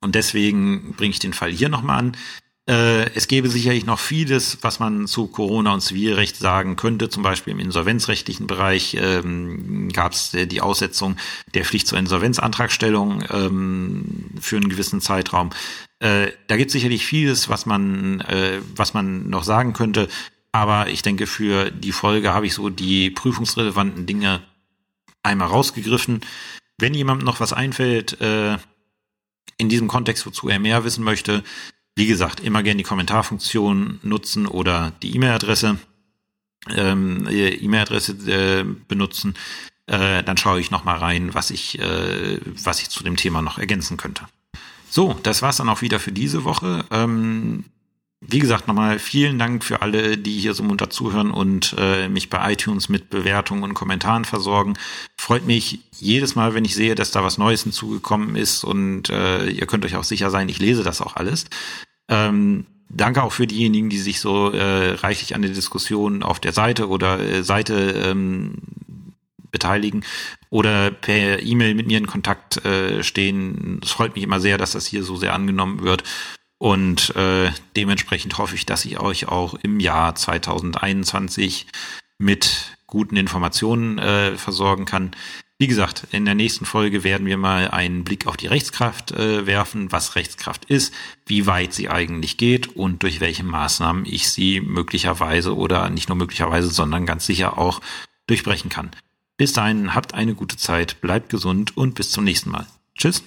Und deswegen bringe ich den Fall hier nochmal an. Äh, es gäbe sicherlich noch vieles, was man zu Corona und Zivilrecht sagen könnte. Zum Beispiel im insolvenzrechtlichen Bereich ähm, gab es äh, die Aussetzung der Pflicht zur Insolvenzantragstellung ähm, für einen gewissen Zeitraum. Äh, da gibt es sicherlich vieles, was man, äh, was man noch sagen könnte. Aber ich denke, für die Folge habe ich so die prüfungsrelevanten Dinge einmal rausgegriffen. Wenn jemandem noch was einfällt, äh, in diesem Kontext, wozu er mehr wissen möchte, wie gesagt, immer gerne die Kommentarfunktion nutzen oder die E-Mail-Adresse ähm, äh, E-Mail-Adresse äh, benutzen. Äh, dann schaue ich noch mal rein, was ich, äh, was ich zu dem Thema noch ergänzen könnte. So, das war's dann auch wieder für diese Woche. Ähm, wie gesagt, nochmal vielen Dank für alle, die hier so munter zuhören und äh, mich bei iTunes mit Bewertungen und Kommentaren versorgen. Freut mich jedes Mal, wenn ich sehe, dass da was Neues hinzugekommen ist und äh, ihr könnt euch auch sicher sein, ich lese das auch alles. Ähm, danke auch für diejenigen, die sich so äh, reichlich an der Diskussion auf der Seite oder äh, Seite ähm, beteiligen oder per E-Mail mit mir in Kontakt äh, stehen. Es freut mich immer sehr, dass das hier so sehr angenommen wird und äh, dementsprechend hoffe ich, dass ich euch auch im Jahr 2021 mit guten Informationen äh, versorgen kann. Wie gesagt, in der nächsten Folge werden wir mal einen Blick auf die Rechtskraft äh, werfen, was Rechtskraft ist, wie weit sie eigentlich geht und durch welche Maßnahmen ich sie möglicherweise oder nicht nur möglicherweise, sondern ganz sicher auch durchbrechen kann. Bis dahin, habt eine gute Zeit, bleibt gesund und bis zum nächsten Mal. Tschüss.